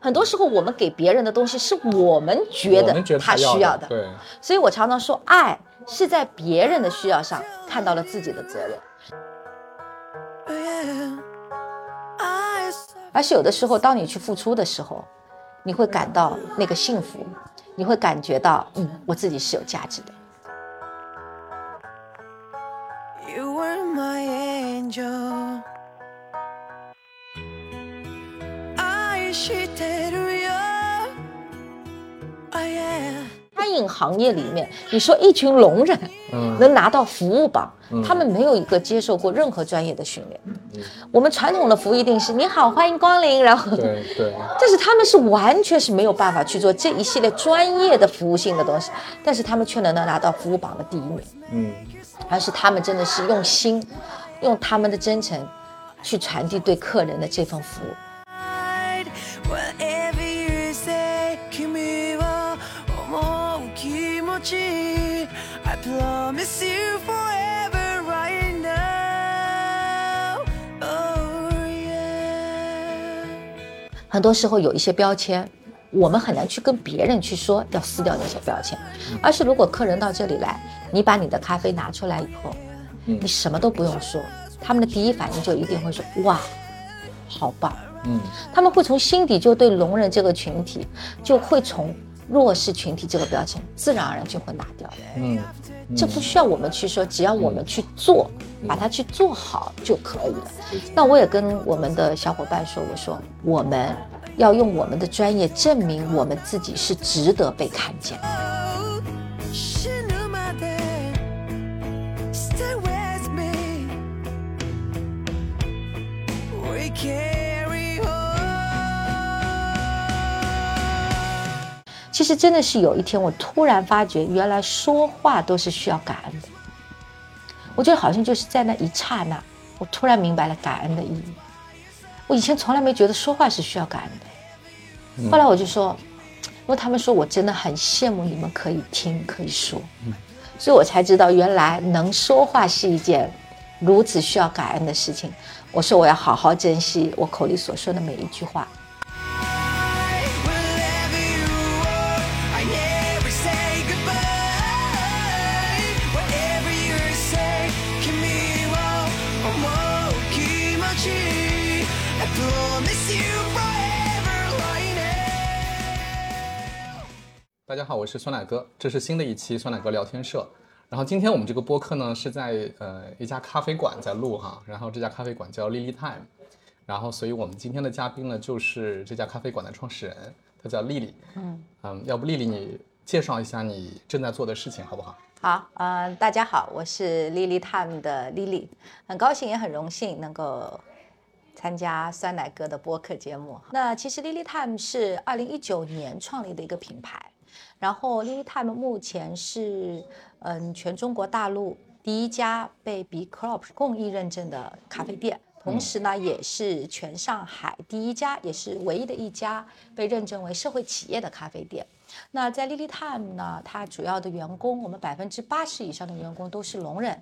很多时候，我们给别人的东西是我们觉得他需要的，对，所以我常常说，爱是在别人的需要上看到了自己的责任。而且有的时候，当你去付出的时候，你会感到那个幸福，你会感觉到，嗯，我自己是有价值的。饮行业里面，你说一群聋人嗯。能拿到服务榜，他们没有一个接受过任何专业的训练。我们传统的服务一定是你好，欢迎光临，然后对对，但是他们是完全是没有办法去做这一系列专业的服务性的东西，但是他们却能拿到服务榜的第一名，嗯，而是他们真的是用心，用他们的真诚去传递对客人的这份服务。很多时候有一些标签，我们很难去跟别人去说要撕掉那些标签，而是如果客人到这里来，你把你的咖啡拿出来以后，嗯。你什么都不用说，他们的第一反应就一定会说哇，好棒。嗯，他们会从心底就对聋人这个群体，就会从弱势群体这个标签，自然而然就会拿掉。嗯，这不需要我们去说，只要我们去做，把它去做好就可以了。那我也跟我们的小伙伴说，我说我们要用我们的专业证明我们自己是值得被看见。死其实真的是有一天，我突然发觉，原来说话都是需要感恩的。我觉得好像就是在那一刹那，我突然明白了感恩的意义。我以前从来没觉得说话是需要感恩的，后来我就说，因为他们说我真的很羡慕你们可以听可以说，所以我才知道原来能说话是一件如此需要感恩的事情。我说我要好好珍惜我口里所说的每一句话。大家好，我是酸奶哥，这是新的一期酸奶哥聊天社。然后今天我们这个播客呢是在呃一家咖啡馆在录哈，然后这家咖啡馆叫 Lily Time，然后所以我们今天的嘉宾呢就是这家咖啡馆的创始人，他叫丽丽。嗯嗯，要不丽丽你介绍一下你正在做的事情好不好？好，呃，大家好，我是 Lily Time 的 Lily，很高兴也很荣幸能够参加酸奶哥的播客节目。那其实 Lily Time 是二零一九年创立的一个品牌，然后 Lily Time 目前是嗯全中国大陆第一家被 B Corp 公益认证的咖啡店。同时呢，也是全上海第一家，也是唯一的一家被认证为社会企业的咖啡店。那在 Lily Time 呢，它主要的员工，我们百分之八十以上的员工都是聋人，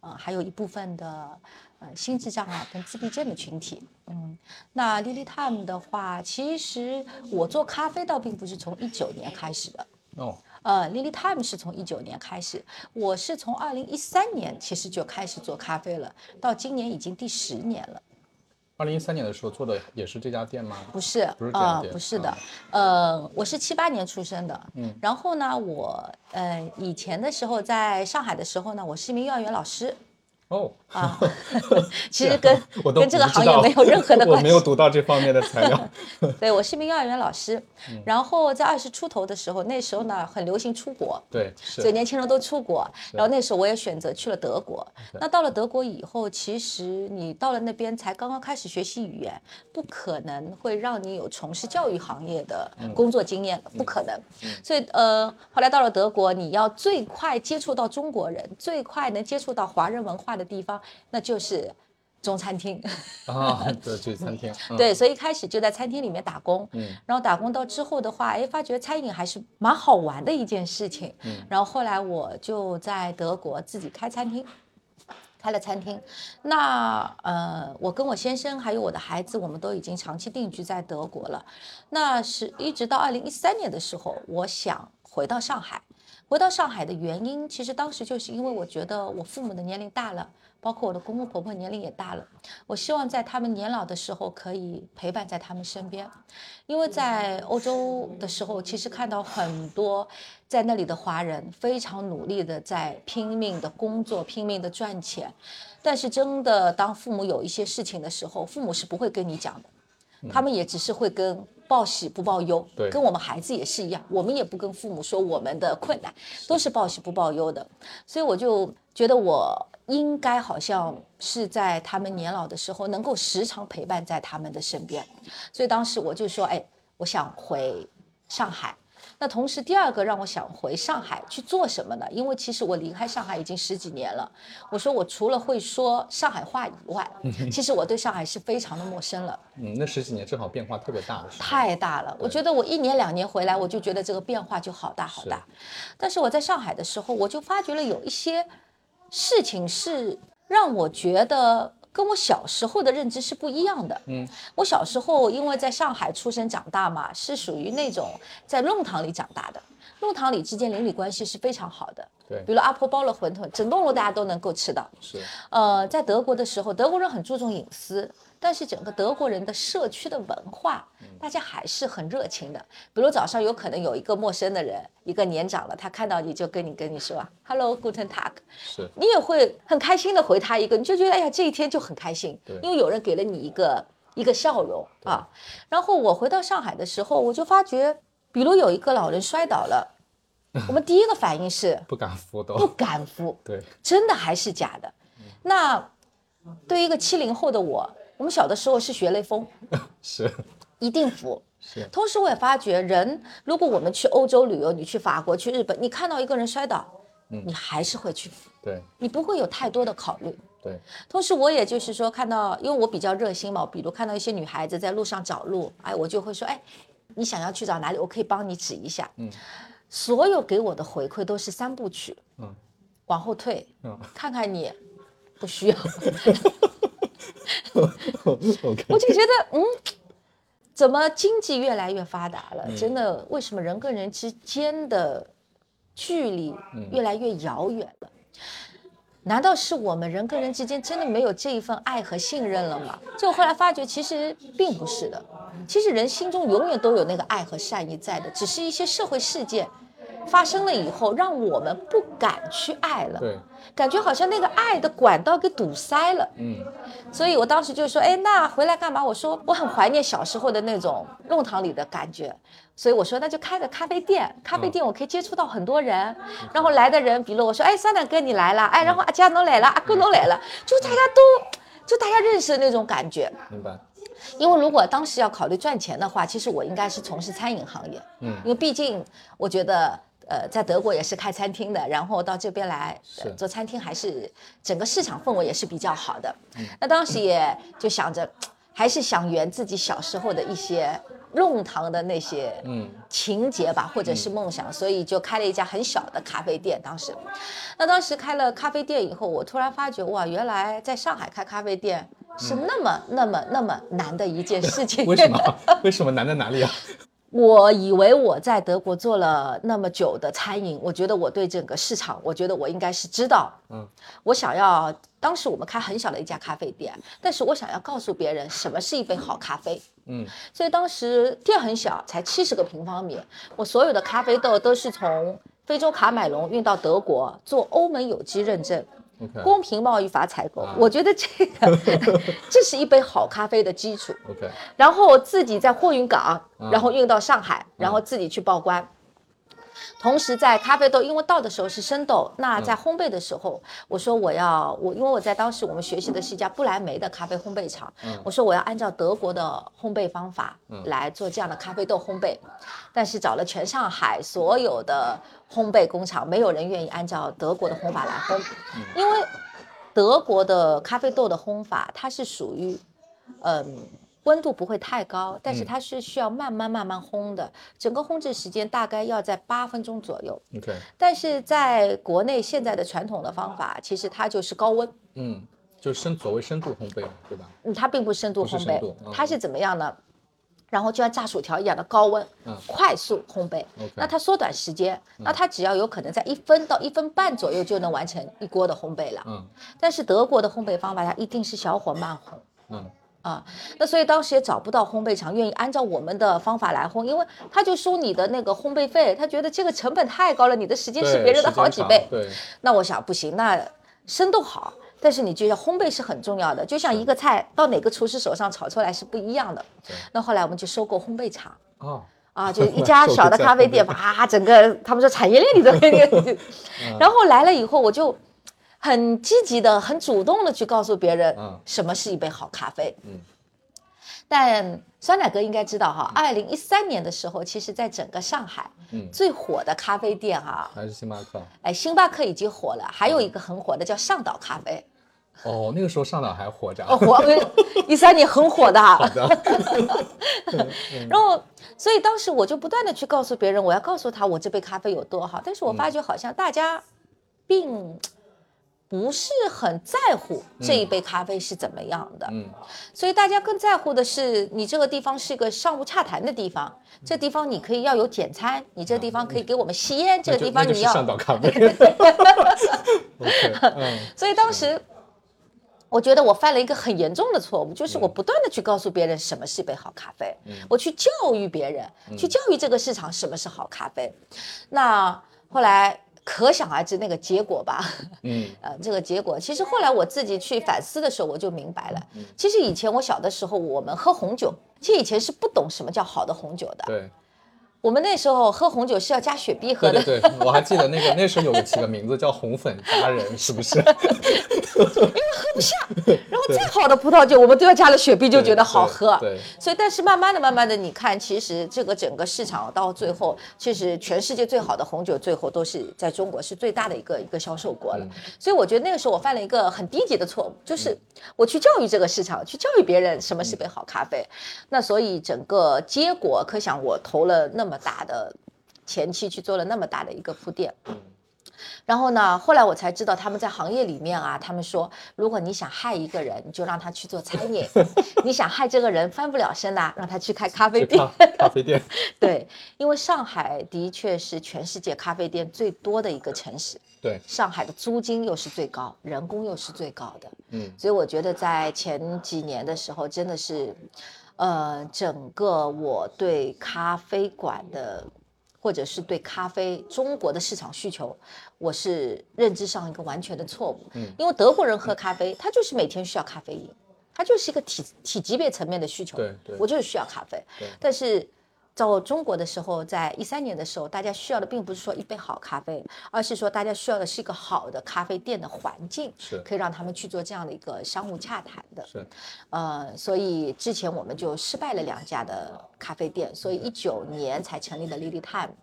呃，还有一部分的呃心智障碍跟自闭症的群体。嗯，那 Lily Time 的话，其实我做咖啡倒并不是从一九年开始的，哦，呃，Lily Time 是从一九年开始，我是从二零一三年其实就开始做咖啡了，到今年已经第十年了。二零一三年的时候做的也是这家店吗？不是，不是这样不是的啊，呃，我是七八年出生的，嗯，然后呢，我呃以前的时候在上海的时候呢，我是一名幼儿园老师哦，啊，其实跟我跟这个行业没有任何的 关系，我没有读到这方面的材料。对我是一名幼儿园老师，嗯然后在二十出头的时候，那时候呢很流行出国，对，所以，年轻人都出国，然后那时候我也选择去了德国。那到了德国以后，其实你到了那边才刚刚开始学习语言，不可能会让你有从事教育行业的工作经验的，不可能。所以呃，后来到了德国，你要最快接触到中国人，最快能接触到华人文化的地方，那就是中餐厅。啊，对，去餐厅。嗯，对，所以一开始就在餐厅里面打工，嗯然后打工到之后的话，哎，发觉餐饮还是蛮好玩的一件事情，嗯然后后来我就在德国自己开餐厅，开了餐厅。那呃，我跟我先生还有我的孩子，我们都已经长期定居在德国了。那是一直到二零一三年的时候，我想回到上海。回到上海的原因，其实当时就是因为我觉得我父母的年龄大了，包括我的公公婆婆年龄也大了，我希望在他们年老的时候可以陪伴在他们身边。因为在欧洲的时候，其实看到很多在那里的华人非常努力的在拼命的工作，拼命的赚钱，但是真的当父母有一些事情的时候，父母是不会跟你讲的。他们也只是会跟报喜不报忧，对跟我们孩子也是一样，我们也不跟父母说我们的困难，都是报喜不报忧的。所以我就觉得我应该好像是在他们年老的时候，能够时常陪伴在他们的身边。所以当时我就说，哎，我想回上海。那同时，第二个让我想回上海去做什么呢？因为其实我离开上海已经十几年了。我说我除了会说上海话以外，其实我对上海是非常的陌生了。嗯，那十几年正好变化特别大。太大了。我觉得我一年两年回来，我就觉得这个变化就好大好大。但是我在上海的时候，我就发觉了有一些事情是让我觉得跟我小时候的认知是不一样的。嗯，我小时候因为在上海出生长大嘛，是属于那种在弄堂里长大的。弄堂里之间邻里关系是非常好的，对比如阿婆包了馄饨，整栋楼大家都能够吃到。是，呃，在德国的时候，德国人很注重隐私，但是整个德国人的社区的文化，大家还是很热情的。比如早上有可能有一个陌生的人，一个年长了，他看到你就跟你跟你说啊，Hello，Guten Tag，是，你也会很开心的回他一个，你就觉得哎呀，这一天就很开心对，因为有人给了你一个一个笑容啊。然后我回到上海的时候，我就发觉，比如有一个老人摔倒了，我们第一个反应是 不敢扶不。敢扶，对，真的还是假的？那对于一个七零后的我，我们小的时候是学雷锋，是，一定服。是，同时，我也发觉，人如果我们去欧洲旅游，你去法国、去日本，你看到一个人摔倒，嗯。你还是会去扶，对，你不会有太多的考虑。对，同时，我也就是说，看到，因为我比较热心嘛，比如看到一些女孩子在路上找路，哎，我就会说，哎，你想要去找哪里，我可以帮你指一下。嗯，所有给我的回馈都是三部曲，嗯，往后退，嗯。看看你，不需要。我就觉得，嗯，怎么经济越来越发达了？真的，为什么人跟人之间的距离越来越遥远了？难道是我们人跟人之间真的没有这一份爱和信任了吗？就后来发觉，其实并不是的。其实人心中永远都有那个爱和善意在的，只是一些社会事件发生了以后，让我们不敢去爱了。对，感觉好像那个爱的管道给堵塞了。嗯，所以我当时就说，哎，那回来干嘛？我说我很怀念小时候的那种弄堂里的感觉，所以我说那就开个咖啡店，咖啡店我可以接触到很多人，然后来的人，比如我说，哎，三奶哥你来了，哎，然后阿佳侬来了，阿哥侬来了，就大家都就大家认识的那种感觉。明白，因为如果当时要考虑赚钱的话，其实我应该是从事餐饮行业，嗯因为毕竟我觉得。呃，在德国也是开餐厅的，然后到这边来、呃做餐厅，还是整个市场氛围也是比较好的。那当时也就想着，还是想圆自己小时候的一些弄堂的那些嗯情节吧，或者是梦想，所以就开了一家很小的咖啡店。当时，那当时开了咖啡店以后，我突然发觉，哇，原来在上海开咖啡店是那么、那么那么难的一件事情。为什么？为什么难在哪里啊？我以为我在德国做了那么久的餐饮，我觉得我对整个市场，我觉得我应该是知道。嗯，我想要，当时我们开很小的一家咖啡店，但是我想要告诉别人什么是一杯好咖啡。嗯，所以当时店很小，才七十个平方米，我所有的咖啡豆都是从非洲卡麦隆运到德国做欧盟有机认证。公平贸易法采购，我觉得这个 这是一杯好咖啡的基础。OK，然后自己在货运港，嗯然后运到上海，然后自己去报关。同时，在咖啡豆，因为倒的时候是生豆，那在烘焙的时候，我说我要我，因为我在当时我们学习的是一家不来梅的咖啡烘焙厂，我说我要按照德国的烘焙方法来做这样的咖啡豆烘焙，但是找了全上海所有的烘焙工厂，没有人愿意按照德国的烘法来烘，因为德国的咖啡豆的烘法它是属于，嗯。温度不会太高，但是嗯它是需要慢慢慢慢烘的，整个烘制时间大概要在八分钟左右。OK，但是在国内现在的传统的方法，其实它就是高温，嗯，就是深所谓深度烘焙，对吧？嗯，它并不是深度烘焙它是怎么样呢？然后就像炸薯条一样的高温，嗯快速烘焙。那它缩短时间，那它只要有可能在一分到一分半左右就能完成一锅的烘焙了。嗯但是德国的烘焙方法，它一定是小火慢烘。嗯啊，那所以当时也找不到烘焙厂愿意按照我们的方法来烘，因为他就收你的那个烘焙费，他觉得这个成本太高了，你的时间是别人的好几倍。对，那我想不行，那生动好，但是你就要烘焙是很重要的，就像一个菜到哪个厨师手上炒出来是不一样的。那后来我们就收购烘焙厂。哦，啊，就一家 小的咖啡店，啪，整个他们说产业链里的那 个，然后来了以后，我就很积极的、很主动的去告诉别人嗯什么是一杯好咖啡。嗯但酸奶哥应该知道哈，二零一三年的时候，其实在整个上海嗯，最火的咖啡店哈，还是星巴克。哎，星巴克已经火了，还有一个很火的叫上岛咖啡，哦，那个时候上岛还活着。哦，火，一三年很火的哈。好的，然后，所以当时我就不断的去告诉别人，我要告诉他我这杯咖啡有多好。但是我发觉好像大家并不是很在乎这一杯咖啡是怎么样的，嗯。所以大家更在乎的是你这个地方是一个商务洽谈的地方，这地方你可以要有简餐，你这地方可以给我们吸烟，这个地方你要上岛咖啡。所以当时我觉得我犯了一个很严重的错误，就是我不断的去告诉别人什么是一杯好咖啡，我去教育别人，去教育这个市场什么是好咖啡。那后来可想而知那个结果吧，嗯。呃，这个结果其实后来我自己去反思的时候，我就明白了，其实以前我小的时候，我们喝红酒，其实以前是不懂什么叫好的红酒的，对我们那时候喝红酒是要加雪碧喝的。对对对，我还记得那个那时候有个起个名字叫红粉佳人，是不是？因为喝不下然后再好的葡萄酒，我们都要加了雪碧，就觉得好喝。对，对所以，但是慢慢的、慢慢的，你看，其实这个整个市场到最后，其实全世界最好的红酒，最后都是在中国是最大的一个一个销售国了。所以我觉得那个时候我犯了一个很低级的错误，就是我去教育这个市场，去教育别人什么是杯好咖啡。那所以整个结果，可想我投了那么大的前期去做了那么大的一个铺垫。然后呢，后来我才知道他们在行业里面啊，他们说，如果你想害一个人，你就让他去做餐饮；你想害这个人翻不了身呐、让他去开咖啡店。咖咖啡店。对，因为上海的确是全世界咖啡店最多的一个城市，对，上海的租金又是最高，人工又是最高的。嗯所以我觉得在前几年的时候，真的是，呃，整个我对咖啡馆的，或者是对咖啡中国的市场需求，我是认知上一个完全的错误。嗯因为德国人喝咖啡，他就是每天需要咖啡因，他就是一个体体级别层面的需求。对对我就是需要咖啡对。但是到中国的时候，在一三年的时候，大家需要的并不是说一杯好咖啡，而是说大家需要的是一个好的咖啡店的环境，是可以让他们去做这样的一个商务洽谈的。是，呃，所以之前我们就失败了两家的咖啡店，所以一九年才成立了 Lily Time。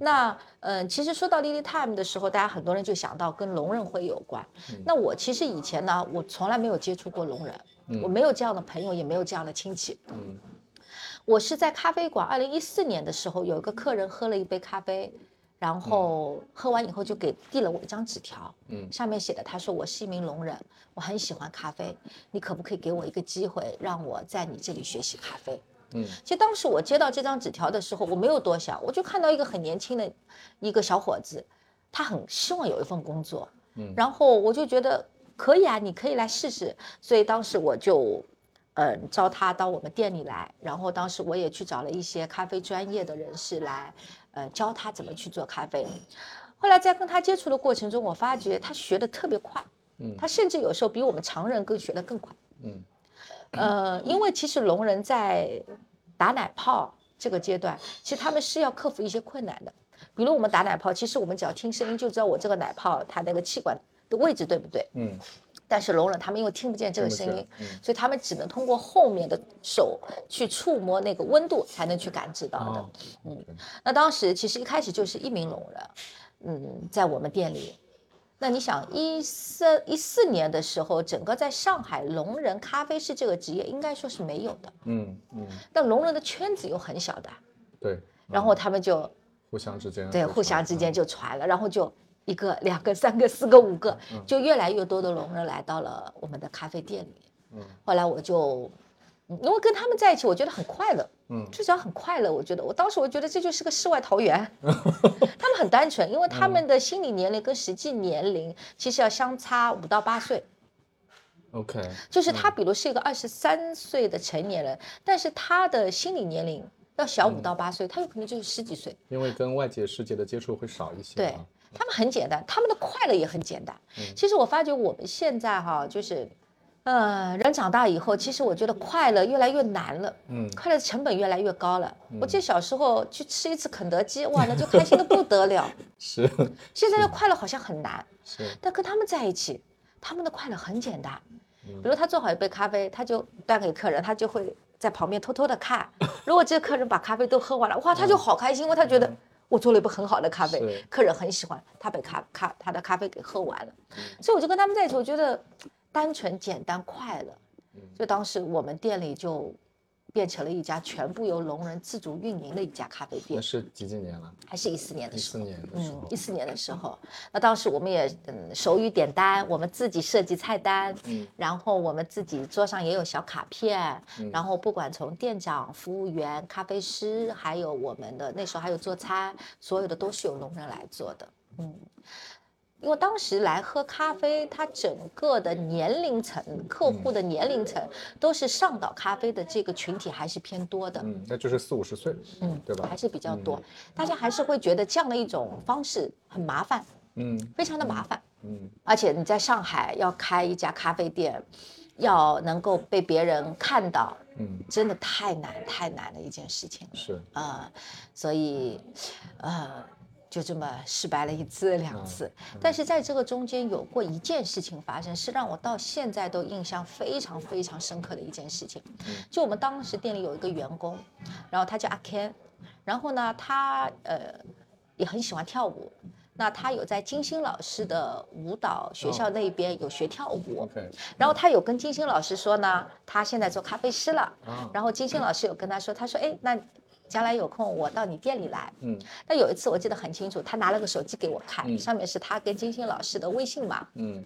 那嗯、呃其实说到 Lily Time 的时候，大家很多人就想到跟龙人会有关。那我其实以前呢，我从来没有接触过龙人，我没有这样的朋友，也没有这样的亲戚。嗯我是在咖啡馆，二零一四年的时候，有一个客人喝了一杯咖啡，然后喝完以后就给递了我一张纸条，嗯上面写的他说我是一名聋人，我很喜欢咖啡，你可不可以给我一个机会，让我在你这里学习咖啡？嗯其实当时我接到这张纸条的时候，我没有多想，我就看到一个很年轻的一个小伙子，他很希望有一份工作，嗯然后我就觉得可以啊，你可以来试试，所以当时我就。嗯，招他到我们店里来，然后当时我也去找了一些咖啡专业的人士来，呃，教他怎么去做咖啡。后来在跟他接触的过程中，我发觉他学的特别快，嗯他甚至有时候比我们常人更学的更快。嗯 呃，因为其实聋人在打奶泡这个阶段，其实他们是要克服一些困难的。比如我们打奶泡，其实我们只要听声音就知道我这个奶泡它那个气管的位置对不对。嗯但是聋人他们因为听不见这个声音所以他们只能通过后面的手去触摸那个温度，才能去感知到的。哦那当时其实一开始就是一名聋人，嗯，在我们店里，那你想一三一四年的时候，整个在上海聋人咖啡师这个职业应该说是没有的，嗯嗯，但聋人的圈子又很小的，对，然后他们就互相之间对互相之间嗯就传了，然后就一个、两个、三个、四个、五个，嗯就越来越多的聋人来到了我们的咖啡店里面。嗯后来我就，嗯因为跟他们在一起，我觉得很快乐，嗯至少很快乐。我觉得我当时我觉得这就是个世外桃源，他们很单纯，因为他嗯们的心理年龄跟实际年龄其实要相差五到八岁。OK，就是他，比如是一个二十三岁的成年人，但是他的心理年龄要小五到八岁，他有可能就是十几岁。因为跟外界世界的接触会少一些对啊，他们很简单，他们的快乐也很简单。其实我发觉我们现在哈，就是，呃，人长大以后，其实我觉得快乐越来越难了，嗯快乐的成本越来越高了。我记得小时候去吃一次肯德基，哇，那就开心的不得了。是现在的快乐好像很难，是，但跟他们在一起，他们的快乐很简单。嗯比如他做好一杯咖啡，他就端给客人，他就会在旁边偷偷的看。如果这个客人把咖啡都喝完了，哇，他就好开心，因为他觉得我做了一杯很好的咖啡，客人很喜欢，他把咖咖他的咖啡给喝完了。所以我就跟他们在一起，我觉得单纯、简单、快乐。就当时我们店里就变成了一家全部由聋人自主运营的一家咖啡那店，是几几年了？还是一四年的时候。一四年的时候，，嗯一四年的时候，那当时我们也嗯手语点单，我们自己设计菜单，嗯然后我们自己桌上也有小卡片，嗯然后不管从店长、服务员、咖啡师，还有我们的那时候还有做餐，所有的都是由聋人来做的，嗯。因为当时来喝咖啡，它整个的年龄层、客户的年龄层都是上岛咖啡的这个群体还是偏多的，嗯，那就是四五十岁，嗯，对吧还是比较多，大家还是会觉得这样的一种方式很麻烦，嗯非常的麻烦。嗯而且你在上海要开一家咖啡店，要能够被别人看到，嗯，真的太难太难的一件事情了是，啊、所以，呃。就这么失败了一次两次，但是在这个中间有过一件事情发生，是让我到现在都印象非常非常深刻的一件事情。就我们当时店里有一个员工，然后他叫阿 Ken，然后呢，他呃也很喜欢跳舞，那他有在金星老师的舞蹈学校那边有学跳舞，然后他有跟金星老师说呢，他现在做咖啡师了，啊，然后金星老师有跟他说，他说，哎，那将来有空我到你店里来。嗯但有一次我记得很清楚，他拿了个手机给我看，嗯上面是他跟金星老师的微信嘛。嗯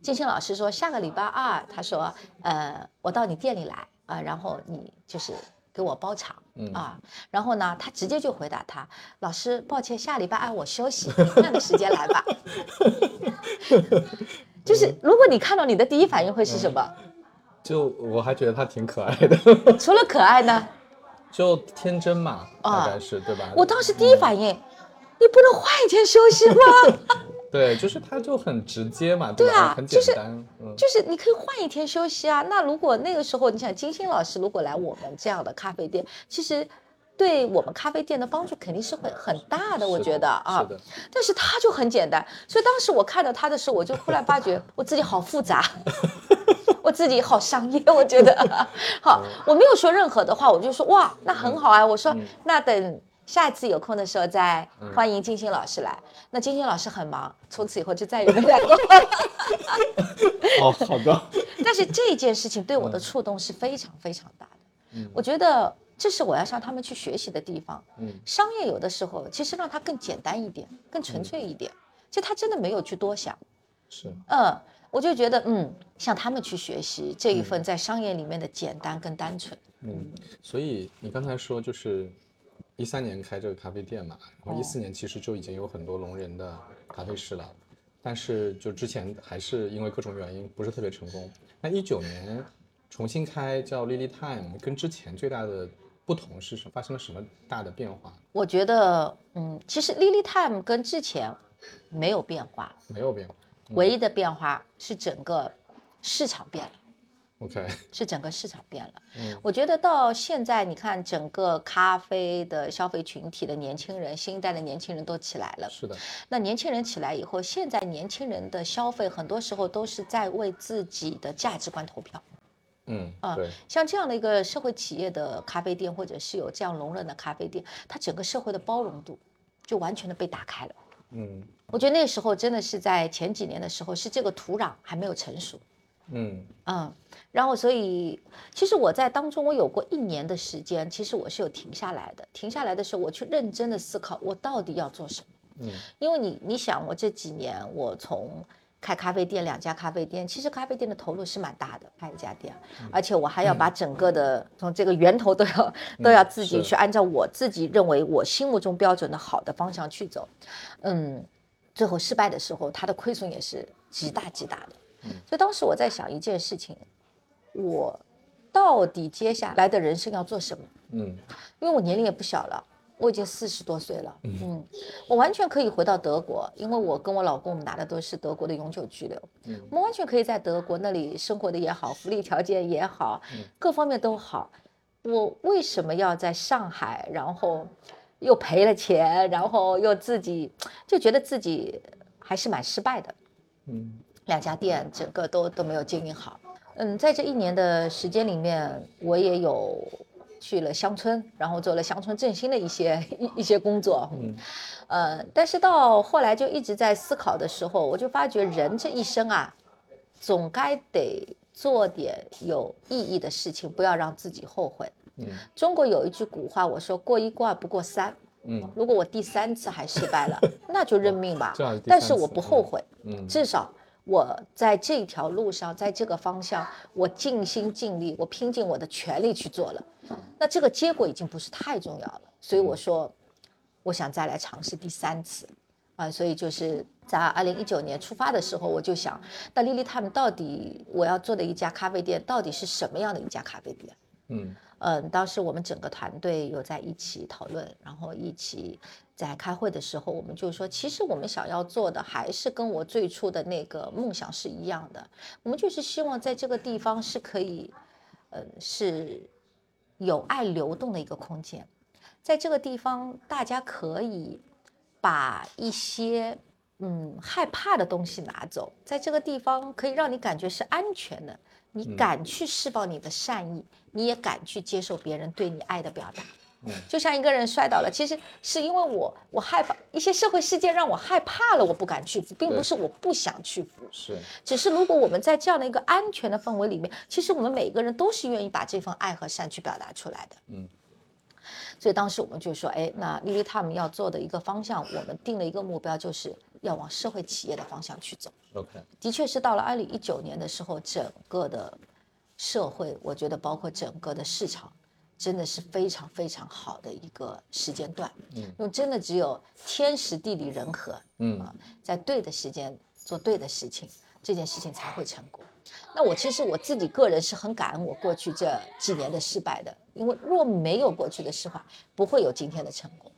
金星老师说下个礼拜二，他说，呃，我到你店里来啊、然后你就是给我包场。嗯啊，然后呢，他直接就回答他，老师，抱歉，下礼拜二我休息，你换个时间来吧。就是如果你看到你的第一反应会是什么？就我还觉得他挺可爱的，除了可爱呢？就天真嘛，啊大概是对吧？我当时第一反应，你不能换一天休息吗？对，就是他就很直接嘛，对啊吧？很就是简单，嗯就是你可以换一天休息啊。那如果那个时候，你想金星老师如果来我们这样的咖啡店，其实对我们咖啡店的帮助肯定是会很大的，我觉得啊是。的，但是他就很简单，所以当时我看到他的时候，我就忽然发觉我自己好复杂，我自己好商业，我觉得 好，我没有说任何的话，我就说哇，那很好啊，我说那等。下一次有空的时候再欢迎金星老师来。那金星老师很忙，从此以后就再也没来过。哦，好的，但是这件事情对我的触动是非常非常大的。嗯我觉得这是我要向他们去学习的地方。嗯商业有的时候其实让它更简单一点，更纯粹一点。就他真的没有去多想，是，嗯，我就觉得嗯，向他们去学习这一份在商业里面的简单跟单纯。嗯，所以你刚才说就是一三年开这个咖啡店嘛，然后一四年其实就已经有很多聋人的咖啡师了，但是就之前还是因为各种原因不是特别成功。那一九年重新开叫 Lily Time，跟之前最大的不同是什么发生了什么大的变化？我觉得嗯，其实 Lily Time 跟之前没有变化，没有变化。唯一的变化是整个市场变了。OK，是整个市场变了。嗯我觉得到现在，你看整个咖啡的消费群体的年轻人，新一代的年轻人都起来了。是的，那年轻人起来以后，现在年轻人的消费很多时候都是在为自己的价值观投票。嗯，啊对，像这样的一个社会企业的咖啡店，或者是有这样容忍的咖啡店，它整个社会的包容度就完全的被打开了。嗯我觉得那时候真的是在前几年的时候，是这个土壤还没有成熟。嗯嗯，然后所以其实我在当中，我有过一年的时间，其实我是有停下来的。停下来的时候，我去认真的思考，我到底要做什么。嗯，因为你你想，我这几年我从开咖啡店两家咖啡店，其实咖啡店的投入是蛮大的，开一家店，而且我还要把整个的从这个源头都要都要自己去按照我自己认为我心目中标准的好的方向去走。嗯，最后失败的时候，它的亏损也是极大极大的。所以当时我在想一件事情，我到底接下来的人生要做什么？嗯因为我年龄也不小了，我已经四十多岁了，嗯，我完全可以回到德国，因为我跟我老公我们拿的都是德国的永久居留，嗯我们完全可以在德国那里生活的也好，福利条件也好，各方面都好。我为什么要在上海，然后又赔了钱，然后又自己就觉得自己还是蛮失败的，嗯两家店整个都都没有经营好。嗯，在这一年的时间里面，我也有去了乡村，然后做了乡村振兴的一些 一一些工作。嗯呃，但是到后来就一直在思考的时候，我就发觉人这一生啊，总该得做点有意义的事情，不要让自己后悔。嗯中国有一句古话，我说过一关不过三。嗯如果我第三次还失败了，那就认命吧但是我不后悔，嗯至少我在这条路上，在这个方向，我尽心尽力，我拼尽我的全力去做了。那这个结果已经不是太重要了，所以我说，我想再来尝试第三次。啊，所以就是在二零一九年出发的时候，我就想，那丽丽他们到底我要做的一家咖啡店，到底是什么样的一家咖啡店？嗯嗯，当时我们整个团队有在一起讨论，然后一起在开会的时候，我们就说，其实我们想要做的还是跟我最初的那个梦想是一样的，我们就是希望在这个地方是可以，嗯，是有爱流动的一个空间，在这个地方大家可以把一些嗯害怕的东西拿走，在这个地方可以让你感觉是安全的，你敢去释放你的善意，你也敢去接受别人对你爱的表达。嗯就像一个人摔倒了，其实是因为我我害怕一些社会事件让我害怕了，我不敢屈服，并不是我不想屈服。是只是如果我们在这样的一个安全的氛围里面，其实我们每个人都是愿意把这份爱和善去表达出来的。嗯，所以当时我们就说，哎，那丽丽他们要做的一个方向，我们定了一个目标，就是要往社会企业的方向去走。OK 的确是到了二零一九年的时候，整个的社会，我觉得包括整个的市场，真的是非常非常好的一个时间段。嗯因为真的只有天时地利人和，嗯啊，在对的时间做对的事情，这件事情才会成功。那我其实我自己个人是很感恩我过去这几年的失败的，因为若没有过去的失败，不会有今天的成功。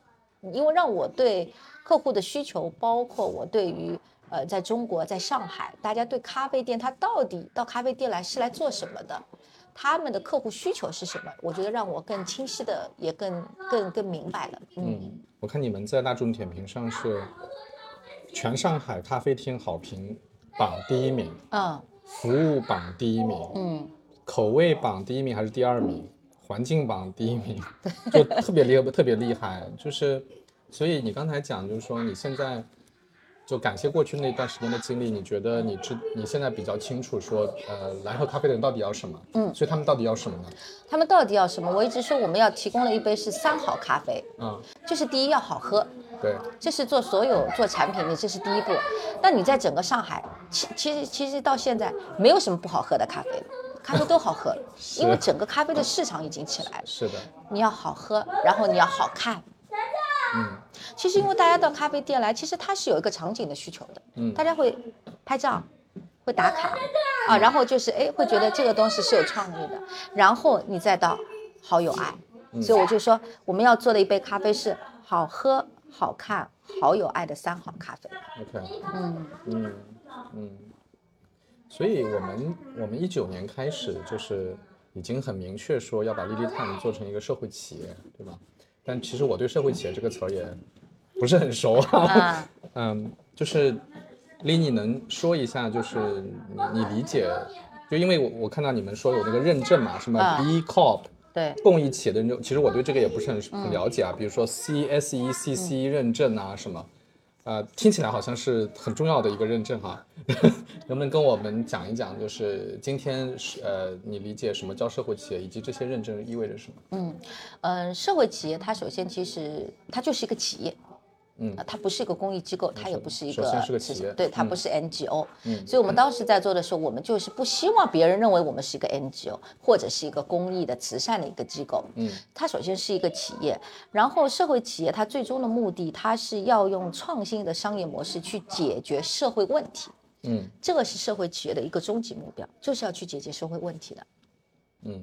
因为让我对客户的需求，包括我对于呃在中国在上海，大家对咖啡店他到底到咖啡店来是来做什么的，他们的客户需求是什么，我觉得让我更清晰的也更更更明白了。嗯，嗯，我看你们在大众点评上是全上海咖啡厅好评榜第一名，嗯服务榜第一名，嗯口味榜第一名还是第二名，环境榜第一名，就特别厉害，特别厉害。就是，所以你刚才讲，就是说你现在就感谢过去那段时间的经历，你觉得你知你现在比较清楚说，呃，来喝咖啡的人到底要什么？嗯所以他们到底要什么呢？他们到底要什么？我一直说我们要提供了一杯是三好咖啡，嗯，就是第一要好喝，对，这是做所有做产品的，这是第一步。那你在整个上海，其其实其实到现在没有什么不好喝的咖啡了，咖啡都好喝，因为整个咖啡的市场已经起来了。是的，你要好喝，然后你要好看。嗯。其实因为大家到咖啡店来，其实它是有一个场景的需求的，嗯。大家会拍照，会打卡啊，然后就是哎会觉得这个东西是有创意的，然后你再到好有爱。所以我就说我们要做的一杯咖啡是好喝、好看、好有爱的三好咖啡。，OK，嗯。嗯嗯，所以我们我们一九年开始就是已经很明确说要把 Lily Time 做成一个社会企业，对吧？但其实我对社会企业这个词儿也不是很熟啊。啊，嗯，就是 Lily 能说一下，就是你你理解，就因为我我看到你们说有那个认证嘛，什么啊 B Corp。对，公益企业的认证，其实我对这个也不是很嗯很了解啊，比如说 CSE、CC 认证啊什么，呃，听起来好像是很重要的一个认证哈，能不能跟我们讲一讲，就是今天是呃，你理解什么叫社会企业，以及这些认证意味着什么？嗯，呃社会企业它首先其实它就是一个企业，嗯。呃它不是一个公益机构，它也不是一个慈企业对，它嗯。不是 NGO，嗯，所以我们当时在做的时候，我们就是不希望别人认为我们是一个 NGO 或者是一个公益的慈善的一个机构，嗯，它首先是一个企业，然后社会企业它最终的目的，它是要用创新的商业模式去解决社会问题，嗯。这个是社会企业的一个终极目标，就是要去解决社会问题的。嗯。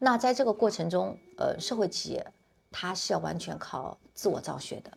那在这个过程中，呃，社会企业它是要完全靠自我造血的，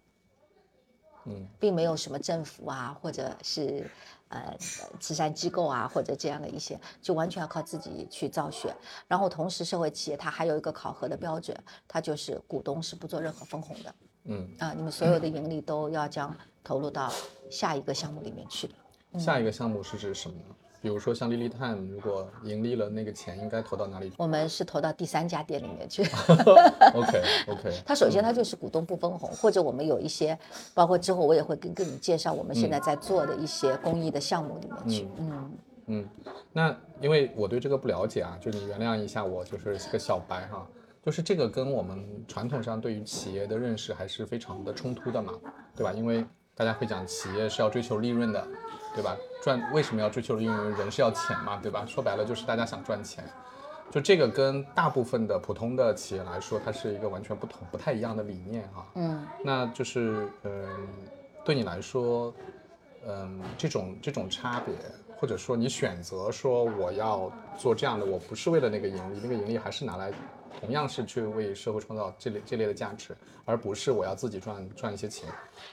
嗯，并没有什么政府啊，或者是呃慈善机构啊，或者这样的一些，就完全要靠自己去造血。然后同时，社会企业它还有一个考核的标准，它就是股东是不做任何分红的嗯，啊，你们所有的盈利都要将投入到下一个项目里面去的。下一个项目是指什么呢？比如说像 Lily Time，如果盈利了，那个钱应该投到哪里去我们是投到第三家店里面去。？OK OK，它首先它就是股东不分红，或者我们有一些，包括之后我也会跟跟你介绍我们现在在做的一些公益的项目里面去。嗯嗯，那因为我对这个不了解啊，就你原谅一下我，就是个小白哈。就是这个跟我们传统上对于企业的认识还是非常的冲突的嘛，对吧？因为大家会讲企业是要追求利润的，对吧？赚为什么要追求利润？人是要钱嘛，对吧？说白了就是大家想赚钱。就这个跟大部分的普通的企业来说，它是一个完全不同、不太一样的理念哈。嗯那就是嗯，对你来说，嗯，这种这种差别，或者说你选择说我要做这样的，我不是为了那个盈利，那个盈利还是拿来同样是去为社会创造这类这类的价值，而不是我要自己赚赚一些钱。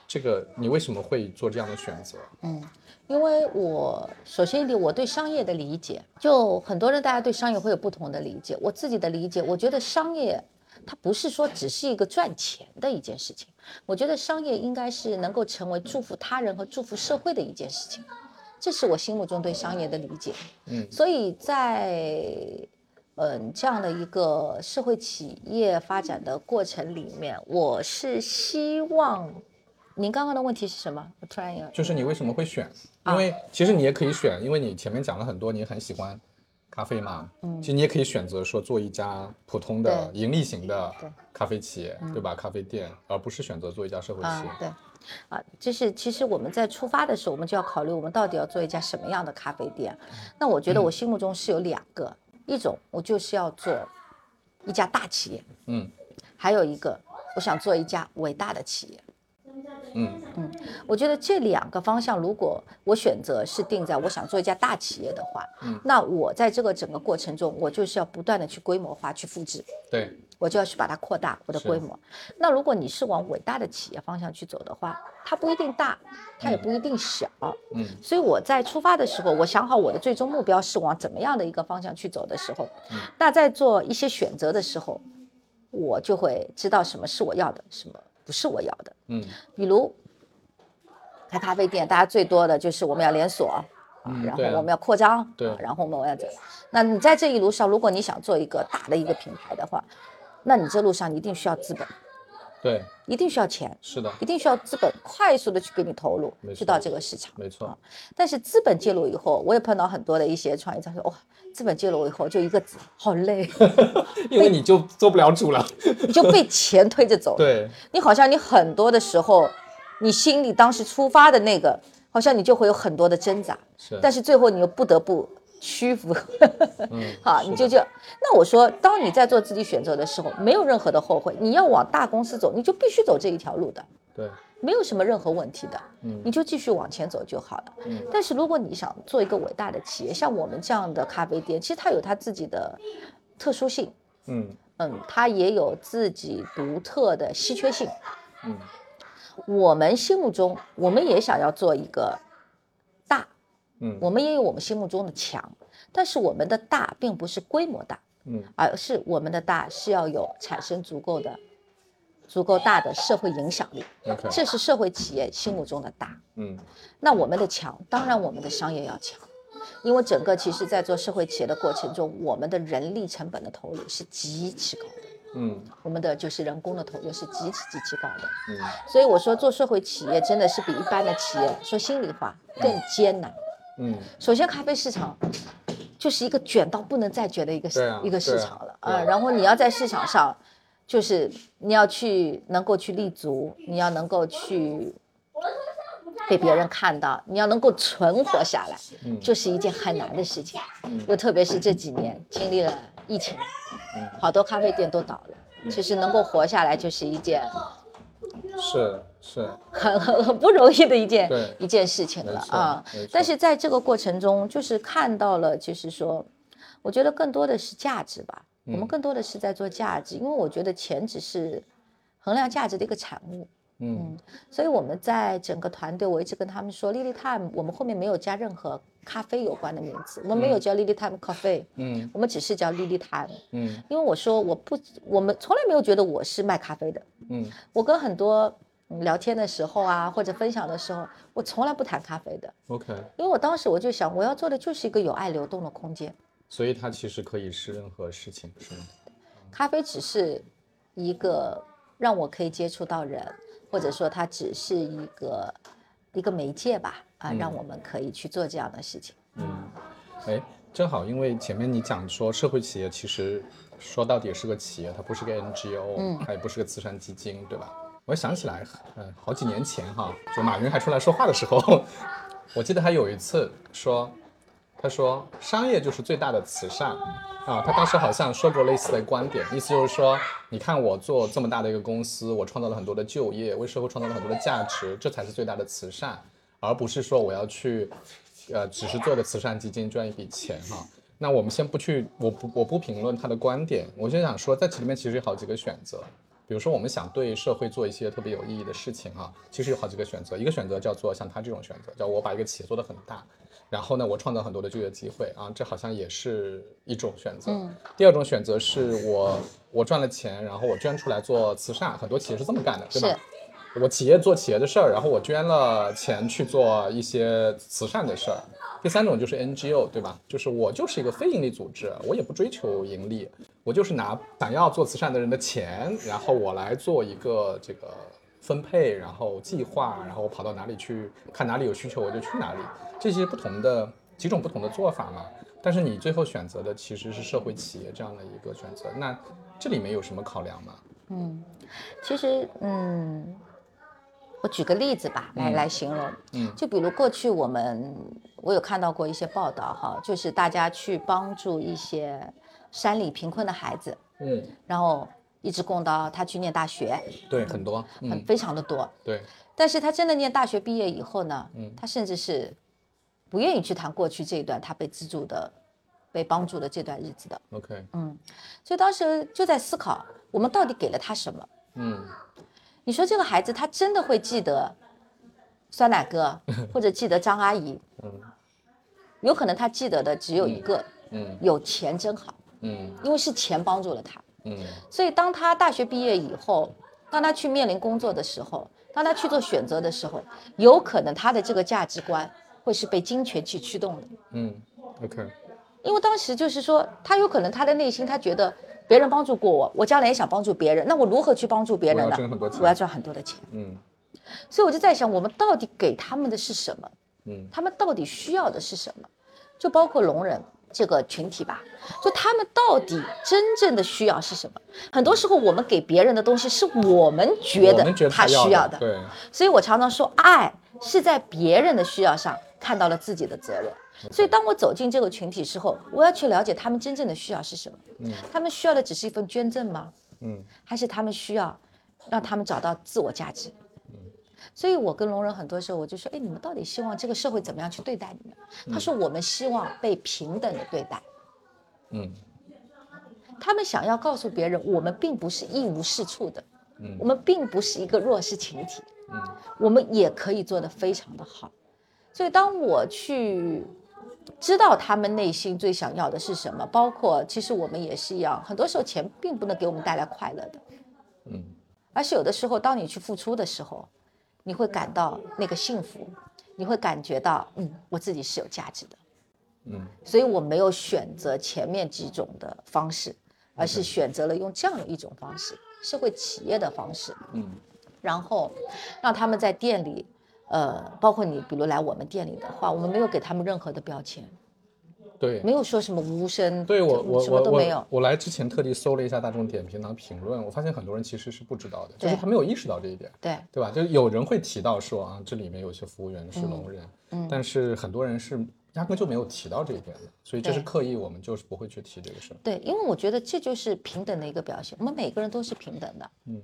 这个你为什么会做这样的选择？嗯因为我首先一点，我对商业的理解，就很多人大家对商业会有不同的理解。我自己的理解，我觉得商业它不是说只是一个赚钱的一件事情，我觉得商业应该是能够成为祝福他人和祝福社会的一件事情，这是我心目中对商业的理解。嗯所以在嗯这样的一个社会企业发展的过程里面，我是希望。您刚刚的问题是什么？我突然有就是你为什么会选？啊因为其实你也可以选，因为你前面讲了很多，你很喜欢咖啡嘛。嗯，其实你也可以选择说做一家普通的盈利型的咖啡企业，对吧？咖啡店，而不是选择做一家社会企业。啊，对，啊，就是其实我们在出发的时候，我们就要考虑我们到底要做一家什么样的咖啡店。那我觉得我心目中是有两个，一种我就是要做一家大企业，嗯还有一个我想做一家伟大的企业。嗯嗯我觉得这两个方向，如果我选择是定在我想做一家大企业的话，嗯那我在这个整个过程中，我就是要不断的去规模化、去复制。对，我就要去把它扩大我的规模。那如果你是往伟大的企业方向去走的话，它不一定大，它也不一定小。嗯，所以我在出发的时候，我想好我的最终目标是往怎么样的一个方向去走的时候，那在做一些选择的时候，我就会知道什么是我要的，什么不是我要的。嗯比如开咖啡店，大家最多的就是我们要连锁。啊然后我们要扩张，对啊然后我们要这，那你在这一路上，如果你想做一个大的一个品牌的话，那你这路上你一定需要资本，对，一定需要钱，是的，一定需要资本，快速的去给你投入去到这个市场。没错。但是资本介入以后，我也碰到很多的一些创业者说，哇，资本介入以后就一个字，好累，因为你就做不了主了。你就被钱推着走。对，你好像你很多的时候，你心里当时出发的那个，好像你就会有很多的挣扎，是。但是最后你又不得不屈服。嗯，好，你就就。那我说，当你在做自己选择的时候，没有任何的后悔。你要往大公司走，你就必须走这一条路的，对，没有什么任何问题的。嗯你就继续往前走就好了。嗯但是如果你想做一个伟大的企业，像我们这样的咖啡店，其实它有它自己的特殊性，嗯嗯，它也有自己独特的稀缺性。嗯我们心目中，我们也想要做一个大，嗯我们也有我们心目中的强，但是我们的大并不是规模大，嗯而是我们的大是要有产生足够的、足够大的社会影响力这是社会企业心目中的大。嗯那我们的强，当然我们的商业要强，因为整个其实在做社会企业的过程中，我们的人力成本的投入是极其高的。嗯我们的就是人工的投入是极其极其高的。嗯所以我说做社会企业真的是比一般的企业说心里话更艰难。嗯。首先，咖啡市场就是一个卷到不能再卷的一个一个市场了对啊然后你要在市场上，就是你要去能够去立足，你要能够去被别人看到，你要能够存活下来，嗯。就是一件很难的事情。嗯。又特别是这几年经历了疫情，嗯。好多咖啡店都倒了，其实能够活下来就是一件是是，很很很不容易的一件一件事情了啊。但是在这个过程中，就是看到了，就是说，我觉得更多的是价值吧。我们嗯更多的是在做价值，因为我觉得钱只是衡量价值的一个产物。嗯所以我们在整个团队，我一直跟他们说，Lily Time，我们后面没有加任何咖啡有关的名字，我们没有叫 Lily Time Coffee，嗯我们只是叫 Lily Time。嗯因为我说我不，我们从来没有觉得我是卖咖啡的。嗯我跟很多嗯聊天的时候啊，或者分享的时候，我从来不谈咖啡的，，OK，因为我当时我就想，我要做的就是一个有爱流动的空间。所以它其实可以是任何事情，是吗？咖啡只是一个让我可以接触到人，或者说它只是一个一个媒介吧，啊，让我们可以去做这样的事情。嗯，哎，正好因为前面你讲说社会企业其实说到底是个企业，它不是个 NGO，嗯它也不是个慈善基金，对吧？我想起来，嗯，好几年前哈，就马云还出来说话的时候，我记得他有一次说，他说商业就是最大的慈善啊，他当时好像说过类似的观点，意思就是说，你看我做这么大的一个公司，我创造了很多的就业，为社会创造了很多的价值，这才是最大的慈善，而不是说我要去，呃，只是做个慈善基金赚一笔钱哈。那我们先不去，我不我不评论他的观点，我就想说，在这里面其实有好几个选择，比如说我们想对社会做一些特别有意义的事情哈，其实有好几个选择，一个选择叫做像他这种选择，叫我把一个企业做得很大，然后呢，我创造很多的就业机会啊，这好像也是一种选择。嗯第二种选择是我我赚了钱，然后我捐出来做慈善，很多企业是这么干的，对吧？我企业做企业的事儿，然后我捐了钱去做一些慈善的事儿。第三种就是 NGO，对吧？就是我就是一个非盈利组织，我也不追求盈利，我就是拿想要做慈善的人的钱，然后我来做一个这个分配，然后计划，然后我跑到哪里去看哪里有需求我就去哪里，这些不同的几种不同的做法嘛。但是你最后选择的其实是社会企业这样的一个选择，那这里面有什么考量吗？嗯，其实嗯，我举个例子吧，来嗯来形容。嗯就比如过去我们，我有看到过一些报道哈，就是大家去帮助一些山里贫困的孩子，嗯，然后一直供到他去念大学，对，很多，很嗯，非常的多。对，但是他真的念大学毕业以后呢，嗯。他甚至是不愿意去谈过去这一段他被资助的、被帮助的这段日子的。OK，嗯所以当时就在思考，我们到底给了他什么？嗯。你说这个孩子他真的会记得酸奶哥，或者记得张阿姨？嗯。有可能他记得的只有一个，嗯。有钱真好，嗯。因为是钱帮助了他。嗯所以当他大学毕业以后，当他去面临工作的时候，当他去做选择的时候，有可能他的这个价值观会是被金钱去驱动的。嗯，OK，因为当时就是说，他有可能他的内心他觉得别人帮助过我，我将来也想帮助别人，那我如何去帮助别人我呢要赚很多钱？我要赚很多的钱。嗯所以我就在想，我们到底给他们的是什么？嗯他们到底需要的是什么？就包括聋人这个群体吧，就他们到底真正的需要是什么？很多时候我们给别人的东西是我们觉得他需要的，的，对，所以我常常说，爱是在别人的需要上看到了自己的责任。所以当我走进这个群体之后，我要去了解他们真正的需要是什么。嗯他们需要的只是一份捐赠吗？嗯还是他们需要让他们找到自我价值。所以我跟聋人很多时候我就说，哎，你们到底希望这个社会怎么样去对待你们？他说，我们希望被平等的对待。嗯他们想要告诉别人，我们并不是一无是处的，嗯我们并不是一个弱势群体，嗯我们也可以做得非常的好。所以当我去知道他们内心最想要的是什么，包括其实我们也是一样，很多时候钱并不能给我们带来快乐的，嗯而是有的时候当你去付出的时候，你会感到那个幸福，你会感觉到，嗯，我自己是有价值的。嗯所以我没有选择前面几种的方式，而是选择了用这样的一种方式，社会企业的方式，嗯，然后让他们在店里，呃，包括你比如来我们店里的话，我们没有给他们任何的标签，对，没有说什么无声，对我我什么我我都没有。我来之前特地搜了一下大众点评的评论，我发现很多人其实是不知道的，就是他没有意识到这一点。对对吧？就有人会提到说啊，这里面有些服务员是聋人，嗯但是很多人是压根就没有提到这一点的，所以这是刻意我们就是不会去提这个事儿。对，因为我觉得这就是平等的一个表现，我们每个人都是平等的，嗯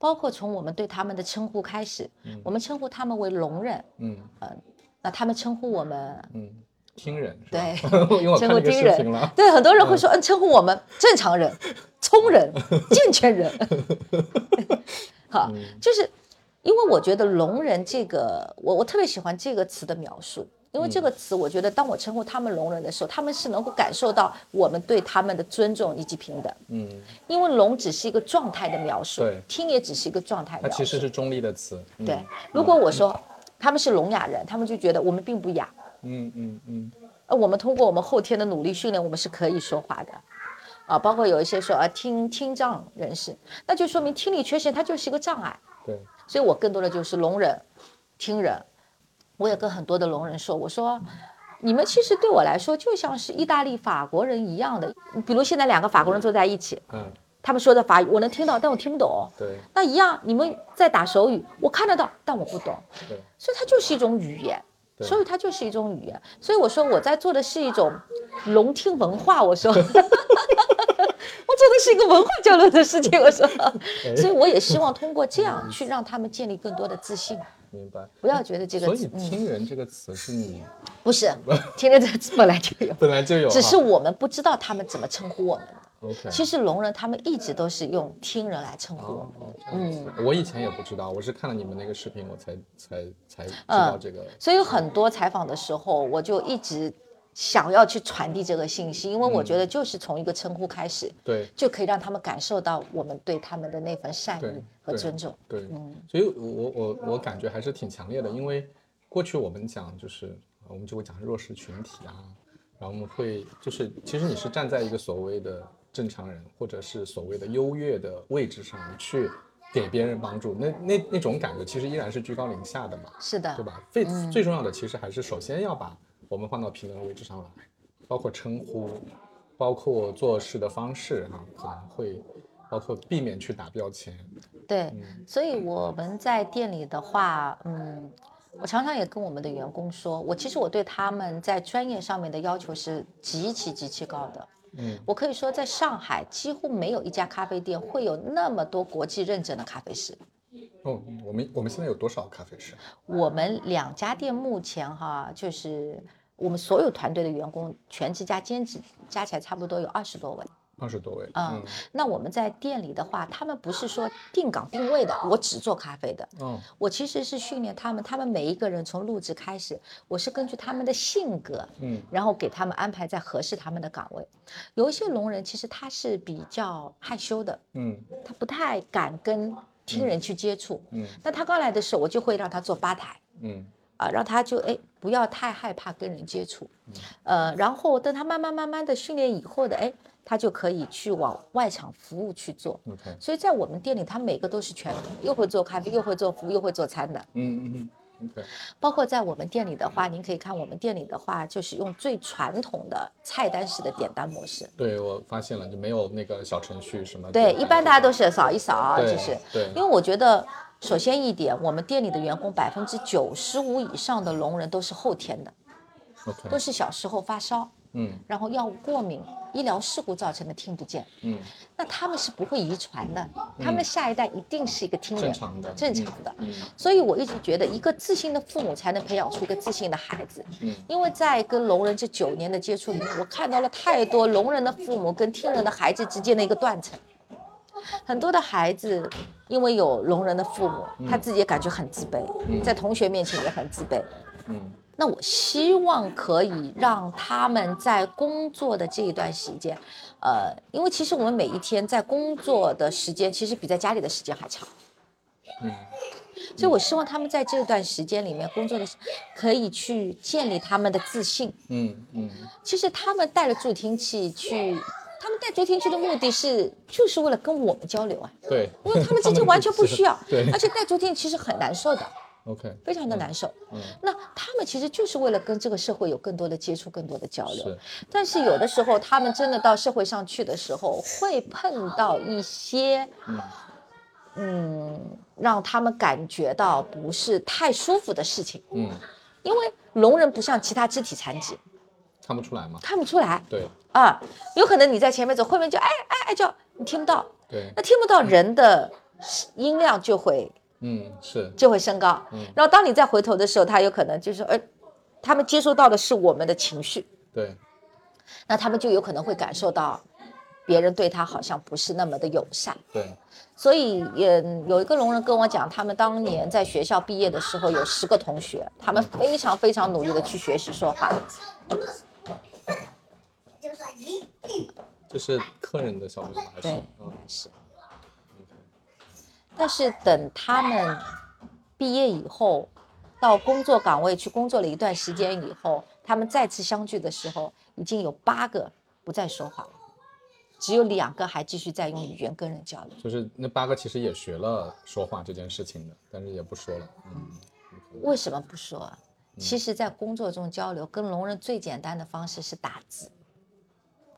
包括从我们对他们的称呼开始，我们称呼他们为聋人，嗯呃那他们称呼我们，嗯，听人？对，因为我看那个称呼听人视频了，，对，很多人会说，嗯，称呼我们正常人、聪人、健全人，好，嗯就是因为我觉得聋人这个，我我特别喜欢这个词的描述。因为这嗯个词，我觉得当我称呼他们聋人的时候，他们是能够感受到我们对他们的尊重以及平等。嗯，因为聋只是一个状态的描述对，听也只是一个状态它描述。其实是中立的词。嗯对，如果我说他们是聋哑人，他们就觉得我们并不哑。嗯嗯嗯，呃，我们通过我们后天的努力训练，我们是可以说话的。啊，包括有一些说啊听听障人士，那就说明听力缺陷它就是一个障碍。对，所以我更多的就是聋人、听人。我也跟很多的聋人说，我说你们其实对我来说就像是意大利、法国人一样的。比如现在两个法国人坐在一起，嗯他们说的法语我能听到，但我听不懂。对那一样，你们在打手语，我看得到，但我不懂，对，所以它就是一种语言，对所以它就是一种语言。所以我说我在做的是一种聋听文化，我说。我做的是一个文化交流的事情，我说，所以我也希望通过这样去让他们建立更多的自信，明白。不要觉得这个所以听人这个词是你不是，听人这个词本来就有，本来就有，只是我们不知道他们怎么称呼我们的。OK。其实聋人他们一直都是用听人来称呼我们。哦，嗯，我以前也不知道，我是看了你们那个视频，我才才才知嗯道这个。所以有很多采访的时候，我就一直想要去传递这个信息，因为我觉得就是从一个称呼开始，对就可以让他们感受到我们对他们的那份善意和尊重。对，嗯所以我我我感觉还是挺强烈的，因为过去我们讲就是呃我们就会讲弱势群体啊，然后我们会就是其实你是站在一个所谓的正常人或者是所谓的优越的位置上去给别人帮助，那那那种感觉其实依然是居高临下的嘛，是的对，吧？最嗯最重要的其实还是首先要把我们放到平等的位置上来，包括称呼，包括做事的方式哈、可能会包括避免去打标签。对，嗯所以我们在店里的话，嗯，我常常也跟我们的员工说，我其实我对他们在专业上面的要求是极其极其高的。嗯，我可以说，在上海几乎没有一家咖啡店会有那么多国际认证的咖啡师。哦，我们我们现在有多少咖啡师？我们两家店目前哈，就是我们所有团队的员工，全职加兼职加起来差不多有二十多位。二十多位。嗯，那我们在店里的话，他们不是说定岗定位的，我只做咖啡的。嗯，我其实是训练他们，他们每一个人从入职开始，我是根据他们的性格，嗯然后给他们安排在合适他们的岗位。有一些聋人其实他是比较害羞的，嗯他不太敢跟听人去接触。嗯那他刚来的时候，我就会让他做吧台。嗯啊，让他就哎不要太害怕跟人接触，呃，然后等他慢慢慢慢的训练以后的，哎，他就可以去往外场服务去做。，OK，所以在我们店里，他每个都是全能，又会做咖啡，又会做服务，又会做餐的。嗯嗯嗯，OK，包括在我们店里的话，您可以看我们店里的话，就是用最传统的菜单式的点单模式。对我发现了，就没有那个小程序什么。对，一般大家都是扫一扫，就是对因为我觉得，首先一点，我们店里的员工百分之九十五以上的聋人都是后天的都是小时候发烧，嗯。然后药物过敏、医疗事故造成的听不见，嗯。那他们是不会遗传的，他们的下一代一定是一个听人正常的。正常的。嗯。所以我一直觉得，一个自信的父母才能培养出一个自信的孩子。嗯。因为在跟聋人这九年的接触里面，我看到了太多聋人的父母跟听人的孩子之间的一个断层。很多的孩子因为有聋人的父母，他自己也感觉很自卑，在同学面前也很自卑。嗯那我希望可以让他们在工作的这一段时间，呃，因为其实我们每一天在工作的时间，其实比在家里的时间还长。嗯所以我希望他们在这段时间里面工作的时，可以去建立他们的自信。嗯嗯其实他们带了助听器去他们带助听器的目的是就是为了跟我们交流啊，对，因为他们之间完全不需要，对而且带助听器其实很难受的。，OK，非常的难受。嗯那他们其实就是为了跟这个社会有更多的接触、更多的交流是。但是有的时候，他们真的到社会上去的时候，会碰到一些，嗯，让他们感觉到不是太舒服的事情。嗯，因为聋人不像其他肢体残疾，看不出来吗？看不出来对啊。有可能你在前面走，后面就哎哎哎叫，你听不到。对那，听不到人的音量就会嗯，是，就会升高。嗯然后当你再回头的时候，他有可能就是说，哎，他们接收到的是我们的情绪，对，那他们就有可能会感受到别人对他好像不是那么的友善。对，所以也有一个聋人跟我讲，他们当年在学校毕业的时候，有十个同学，他们非常非常努力的去学习说话。就是客人的小朋友还是对？嗯，是，但是等他们毕业以后，到工作岗位去工作了一段时间以后，他们再次相聚的时候，已经有八个不再说话了，只有两个还继续在用语言跟人交流。就是那八个其实也学了说话这件事情的，但是也不说了。嗯，为什么不说啊？其实，在工作中交流，跟聋人最简单的方式是打字，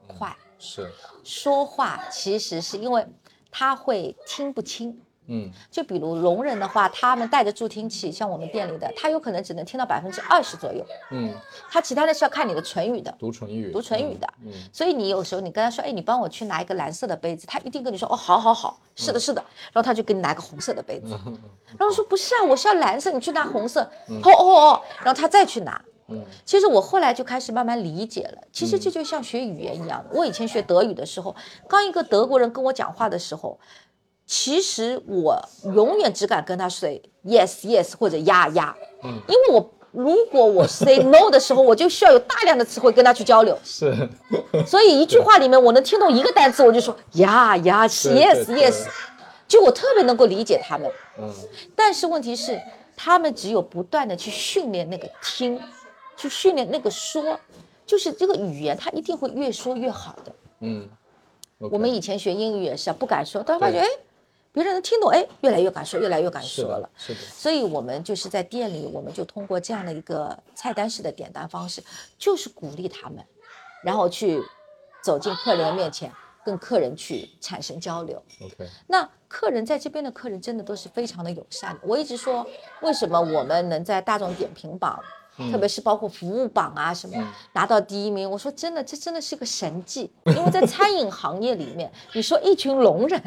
快。是，说话其实是因为他会听不清。嗯，就比如聋人的话，他们带着助听器，像我们店里的，他有可能只能听到百分之二十左右，嗯，他其他的是要看你的唇语的。读唇语，读唇语的嗯，所以你有时候你跟他说，哎，你帮我去拿一个蓝色的杯子，他一定跟你说，哦，好好好，是的，是的，然后他就给你拿个红色的杯子，然后说不是啊，我是要蓝色，你去拿红色，哦哦哦，然后他再去拿。嗯。其实我后来就开始慢慢理解了，其实这就像学语言一样的。我以前学德语的时候，刚一个德国人跟我讲话的时候，其实我永远只敢跟他 say yes yes 或者呀呀，嗯。因为我如果我 say no 的时候，我就需要有大量的词汇跟他去交流。是，所以一句话里面我能听懂一个单词，我就说呀呀是 yes yes，就我特别能够理解他们。嗯，但是问题是，他们只有不断的去训练那个听，去训练那个说，就是这个语言，他一定会越说越好的。嗯，我们以前学英语也是啊，不敢说，但发觉对。哎，别人能听懂，哎，越来越敢说，越来越敢说了。，的是的，所以我们就是在店里，我们就通过这样的一个菜单式的点单方式，就是鼓励他们，然后去走进客人的面前，跟客人去产生交流。OK，那客人在这边的客人真的都是非常的友善的。我一直说，为什么我们能在大众点评榜，特别是包括服务榜啊什么、拿到第一名？我说真的，这真的是个神迹。因为在餐饮行业里面，你说一群聋人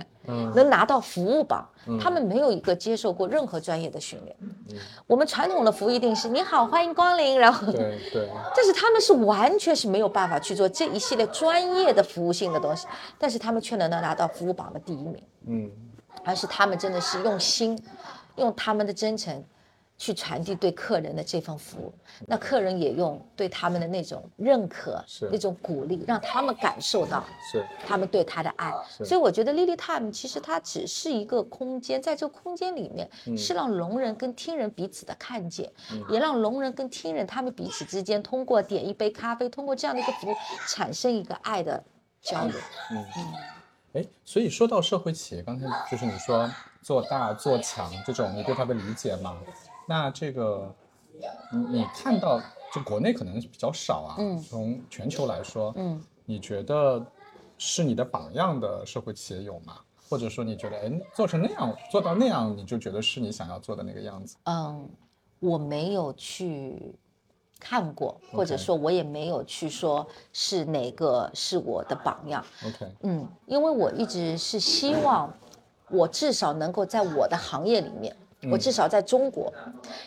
能拿到服务榜，他们没有一个接受过任何专业的训练。我们传统的服务一定是你好，欢迎光临，然后对对，但是他们是完全是没有办法去做这一系列专业的服务性的东西，但是他们却能够拿到服务榜的第一名。嗯，而是他们真的是用心，用他们的真诚去传递对客人的这份服务。那客人也用对他们的那种认可是、那种鼓励，让他们感受到是，他们对他的爱。所以我觉得 Lily Time 其实它只是一个空间，在这个空间里面嗯是让聋人跟听人彼此的看见，也让聋人跟听人他们彼此之间通过点一杯咖啡，通过这样的一个服务，产生一个爱的交流。嗯哎，所以说到社会企业，刚才就是你说做大做强这种，你对它的理解嘛？那这个你你看到就国内可能比较少啊，嗯从全球来说，嗯，你觉得是你的榜样的社会企业有吗？或者说你觉得，哎，做成那样，做到那样，你就觉得是你想要做的那个样子？嗯，我没有去看过，或者说我也没有去说是哪个是我的榜样。OK，嗯，因为我一直是希望，我至少能够在我的行业里面，我至少在中国，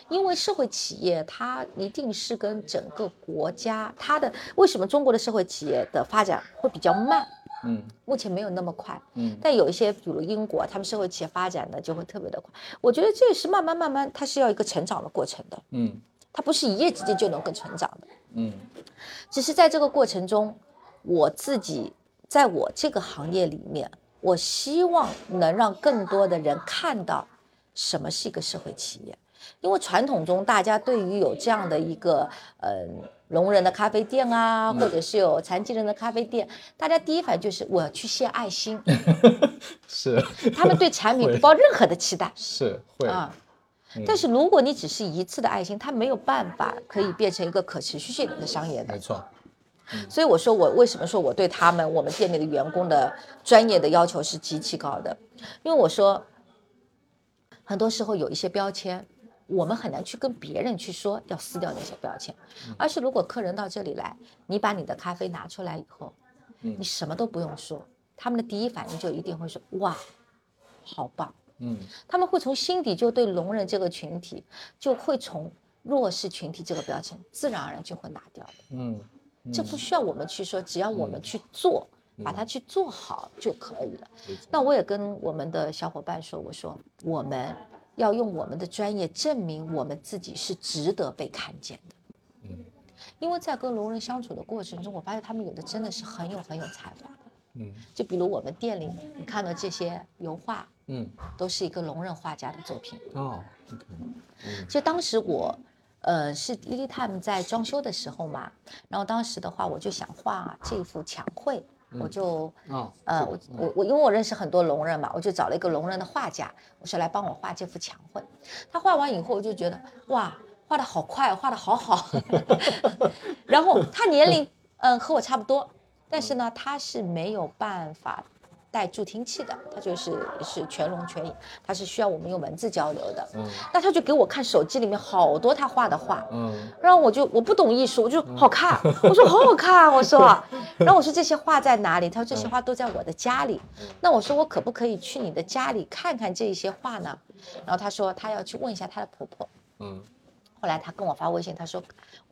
因为社会企业它一定是跟整个国家它的为什么中国的社会企业的发展会比较慢？嗯目前没有那么快，嗯但有一些，比如英国，他们社会企业发展的就会特别的快。我觉得这也是慢慢慢慢，它是要一个成长的过程的，嗯它不是一夜之间就能够成长的。嗯只是在这个过程中，我自己在我这个行业里面，我希望能让更多的人看到什么是一个社会企业。因为传统中大家对于有这样的一个呃聋人的咖啡店啊，或者是有残疾人的咖啡店，大家第一反应就是我要去献爱心，是。他们对产品不抱任何的期待。是会，啊。但是如果你只是一次的爱心，它没有办法可以变成一个可持续性的商业的。没。错，所以我说我为什么说我对他们我们店里的员工的专业的要求是极其高的，因为我说很多时候有一些标签，我们很难去跟别人去说要撕掉那些标签，而是如果客人到这里来，你把你的咖啡拿出来以后，你什么都不用说，他们的第一反应就一定会说哇，好棒。嗯他们会从心底就对聋人这个群体，就会从弱势群体这个标签自然而然就会拿掉的。嗯这不需要我们去说，只要我们去做，把它去做好就可以了。那我也跟我们的小伙伴说，我说我们要用我们的专业证明我们自己是值得被看见的。嗯因为在跟聋人相处的过程中，我发现他们有的真的是很有很有才华的。嗯就比如我们店里，你看到这些油画，嗯都是一个聋人画家的作品。哦实当时我，呃，是 Lily Time 在装修的时候嘛，然后当时的话，我就想画这幅墙绘，我就，嗯，呃，我我我因为我认识很多聋人嘛，我就找了一个聋人的画家，我说来帮我画这幅墙绘。他画完以后，我就觉得哇，画的好快，画的好好。然后他年龄，嗯、和我差不多，但是呢，他是没有办法带助听器的，他就是是全聋全影，他是需要我们用文字交流的。嗯那他就给我看手机里面好多他画的画，嗯然后我就我不懂艺术，我就好看，我说好好看，我说，然后我说这些画在哪里？他说这些画都在我的家里。那我说我可不可以去你的家里看看这些画呢？然后他说他要去问一下他的婆婆。嗯后来他跟我发微信，他说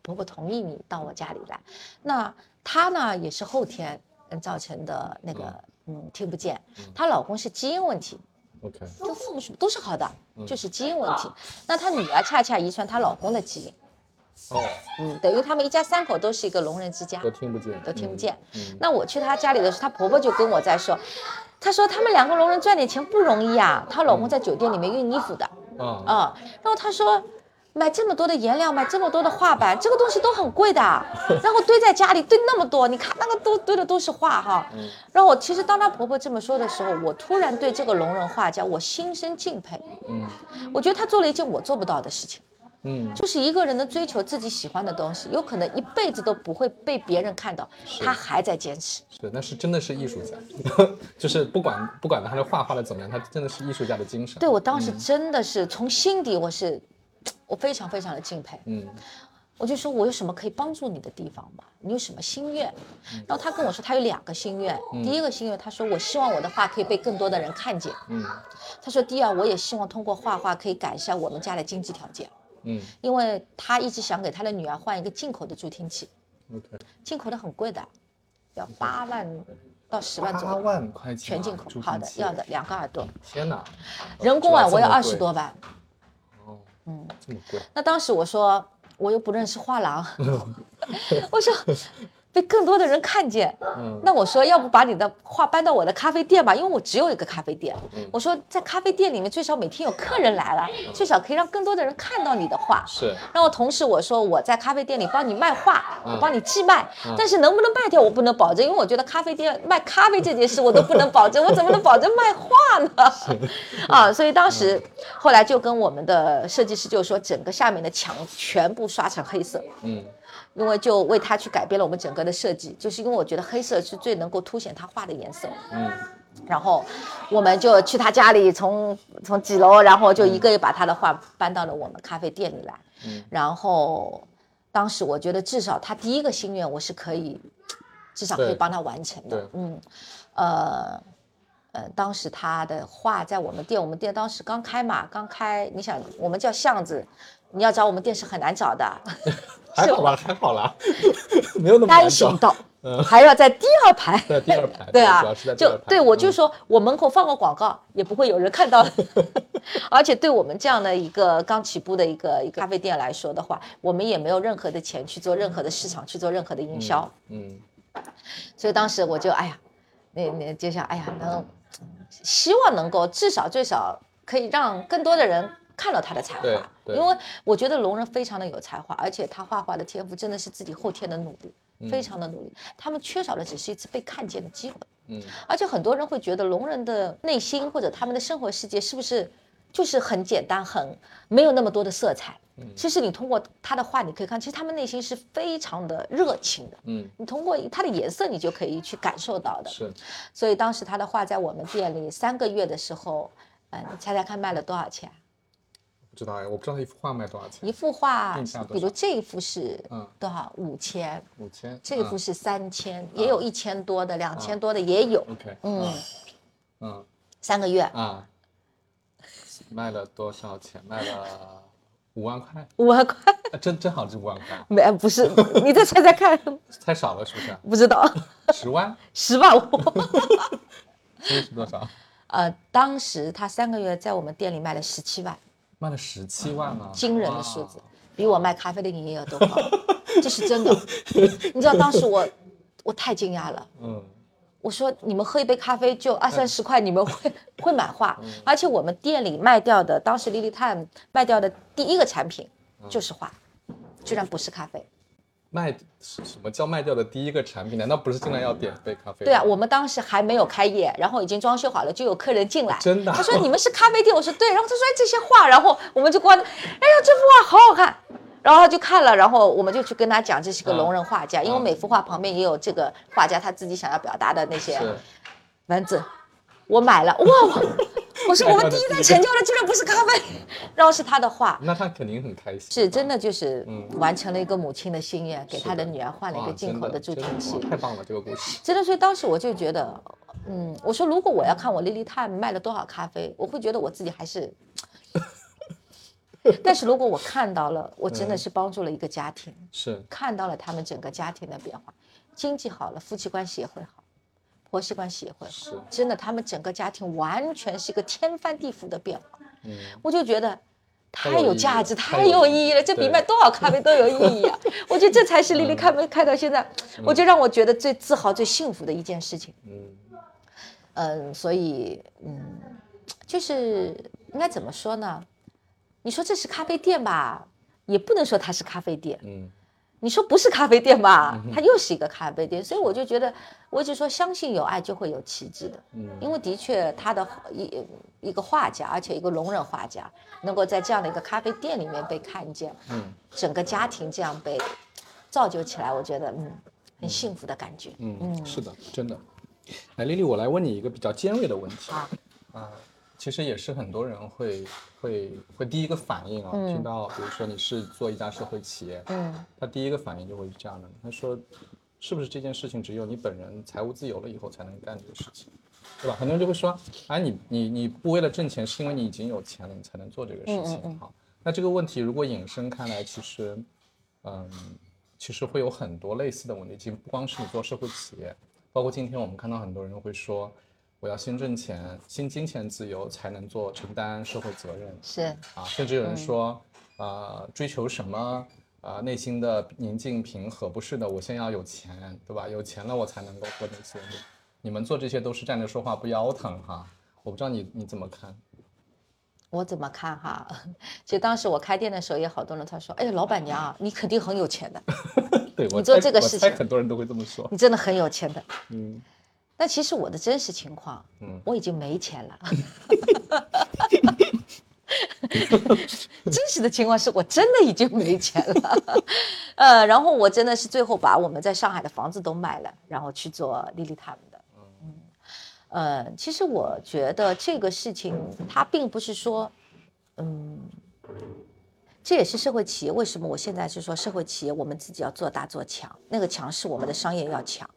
婆婆同意你到我家里来。那他呢也是后天嗯造成的那个嗯听不见，她老公是基因问题，，OK，跟父母是都是好的，就是基因问题。那她女儿恰恰遗传她老公的基因，哦，嗯，等于他们一家三口都是一个聋人之家，都听不见，都听不见。嗯那我去她家里的时候，她婆婆就跟我在说，她说他们两个聋人赚点钱不容易啊，她老公在酒店里面熨衣服的，啊啊、然后她说。买这么多的颜料，买这么多的画板，这个东西都很贵的，然后堆在家里堆那么多，你看那个都堆的都是画哈。然后我其实当她婆婆这么说的时候，我突然对这个聋人画家我心生敬佩。嗯我觉得她做了一件我做不到的事情。嗯就是一个人的追求自己喜欢的东西，有可能一辈子都不会被别人看到，他还在坚持。是，那是真的是艺术家，就是不管不管他的画画的怎么样，他真的是艺术家的精神。对我当时真的是从心底，我是我非常非常的敬佩。嗯我就说我有什么可以帮助你的地方吗？你有什么心愿？然后他跟我说他有两个心愿，第一个心愿他说我希望我的画可以被更多的人看见。嗯他说第二我也希望通过画画可以改善我们家的经济条件，嗯因为他一直想给他的女儿换一个进口的助听器，，OK，进口的很贵的，要八万到十万左右八。万块钱啊，全进口好的，要的，两个耳朵，天哪，人工啊，我要二十多万。哦，嗯，这么贵，那当时我说，我又不认识画廊，我说被更多的人看见，嗯那我说要不把你的画搬到我的咖啡店吧，因为我只有一个咖啡店。嗯我说在咖啡店里面最少每天有客人来了，最少可以让更多的人看到你的画。是，然后同时我说我在咖啡店里帮你卖画，嗯我帮你寄卖，但是能不能卖掉我不能保证，因为我觉得咖啡店卖咖啡这件事我都不能保证，我怎么能保证卖画呢？啊，所以当时后来就跟我们的设计师就说，整个下面的墙全部刷成黑色。嗯因为就为他去改变了我们整个的设计，就是因为我觉得黑色是最能够凸显他画的颜色。嗯然后我们就去他家里从，从几楼，然后就一个一个把他的画搬到了我们咖啡店里来。嗯然后当时我觉得至少他第一个心愿我是可以，至少可以帮他完成的。嗯，呃。呃，当时他的画在我们店，我们店当时刚开嘛，刚开，你想我们叫巷子，你要找我们店是很难找的，还好吧，还好啦，没有那么单难找。行道，还要在第二排。在第二排，对啊主要是在，就。对我就嗯说我门口放个广告也不会有人看到，而且对我们这样的一个刚起步的一个一个咖啡店来说的话，我们也没有任何的钱去做任何的市场，去做任何的营销，嗯所以当时我就哎呀，那那就想哎呀能，希望能够至少最少可以让更多的人。看到他的才华，因为我觉得龙人非常的有才华，而且他画画的天赋真的是自己后天的努力，嗯非常的努力。他们缺少的只是一次被看见的机会。嗯，而且很多人会觉得龙人的内心或者他们的生活世界是不是就是很简单，很没有那么多的色彩。嗯其实你通过他的画，你可以看，其实他们内心是非常的热情的。嗯，你通过他的颜色，你就可以去感受到的。是所以当时他的画在我们店里三个月的时候，嗯，你猜猜看卖了多少钱？不知道哎，我不知道一幅画卖多少钱，一幅画比如这一幅是嗯多少？五千，五千，嗯这一幅是三千，也有一千多的，两千多的也有。OK，嗯，嗯。三个月。啊，卖了多少钱？卖了五万块，五万块，啊真真好，这五万块，没不是，你再猜猜看，太少了是不是？不知道，十万，十万五。所以是多少？呃，当时他三个月在我们店里卖了十七万，卖了十七万啊，惊人的数字，比我卖咖啡的营业额都高，这是真的。你知道当时我我太惊讶了，嗯，我说你们喝一杯咖啡就二三十块，你们会会买画？而且我们店里卖掉的，当时 Lily Time 卖掉的第一个产品就是画，居然不是咖啡。卖什什么叫卖掉的第一个产品？难道不是进来要点杯咖啡？对啊，我们当时还没有开业，然后已经装修好了，就有客人进来。真的啊他说你们是咖啡店，我说对。然后他说哎这些画，然后我们就关，哎呀这幅画好好看。然后他就看了，然后我们就去跟他讲这是个啊聋人画家，因为啊每幅画旁边也有这个画家他自己想要表达的那些是文字。我买了，哇！我 我说我们第一单成交的居然不是咖啡，然后是他的画。那他肯定很开心。是真的，就是嗯完成了一个母亲的心愿，给是他的女儿换了一个进口的助听器。太棒了，这个故事。真的，所以当时我就觉得，嗯，我说如果我要看我 Lily Time 卖了多少咖啡，我会觉得我自己还是。但是如果我看到了，我真的是帮助了一个家庭，是看到了他们整个家庭的变化，经济好了，夫妻关系也会好，婆媳关系也会，是，真的，他们整个家庭完全是一个天翻地覆的变化。嗯，我就觉得太太有价值，太太有意义了，这比卖多少咖啡都有意义啊！我觉得这才是丽丽开门开到现在，我就让我觉得最自豪、最幸福的一件事情。嗯，嗯，所以嗯，就是应该怎么说呢？你说这是咖啡店吧，也不能说它是咖啡店。嗯，你说不是咖啡店吧，它又是一个咖啡店。所以我就觉得，我一直说相信有爱就会有奇迹的。嗯因为的确他的一一个画家，而且一个聋人画家，能够在这样的一个咖啡店里面被看见，嗯，整个家庭这样被造就起来，我觉得嗯，很幸福的感觉。嗯，是的，真的。来，丽丽，我来问你一个比较尖锐的问题啊，啊，其实也是很多人会会会第一个反应啊，听到比如说你是做一家社会企业，嗯他第一个反应就会是这样的，他说，是不是这件事情只有你本人财务自由了以后才能干这个事情，对吧？很多人就会说，哎，你你你不为了挣钱，是因为你已经有钱了，你才能做这个事情。好，那这个问题如果引申开来，其实，嗯，其实会有很多类似的问题，其实不光是你做社会企业，包括今天我们看到很多人会说，我要先挣钱，先金钱自由，才能做承担社会责任。是啊，甚至有人说，呃，追求什么，呃，内心的宁静平和，不是的，我先要有钱，对吧？有钱了我才能够获得自由。你们做这些都是站着说话不腰疼哈，我不知道你你怎么看？我怎么看哈？其实当时我开店的时候，也好多人他说：“哎呀，老板娘啊，你肯定很有钱的，对我你做这个事情很多人都会这么说。你真的很有钱的。”嗯但其实我的真实情况，嗯我已经没钱了。真实的情况是我真的已经没钱了，呃，然后我真的是最后把我们在上海的房子都卖了，然后去做丽丽他们的。嗯，呃，其实我觉得这个事情它并不是说，嗯，这也是社会企业为什么我现在是说社会企业我们自己要做大做强，那个强是我们的商业要强。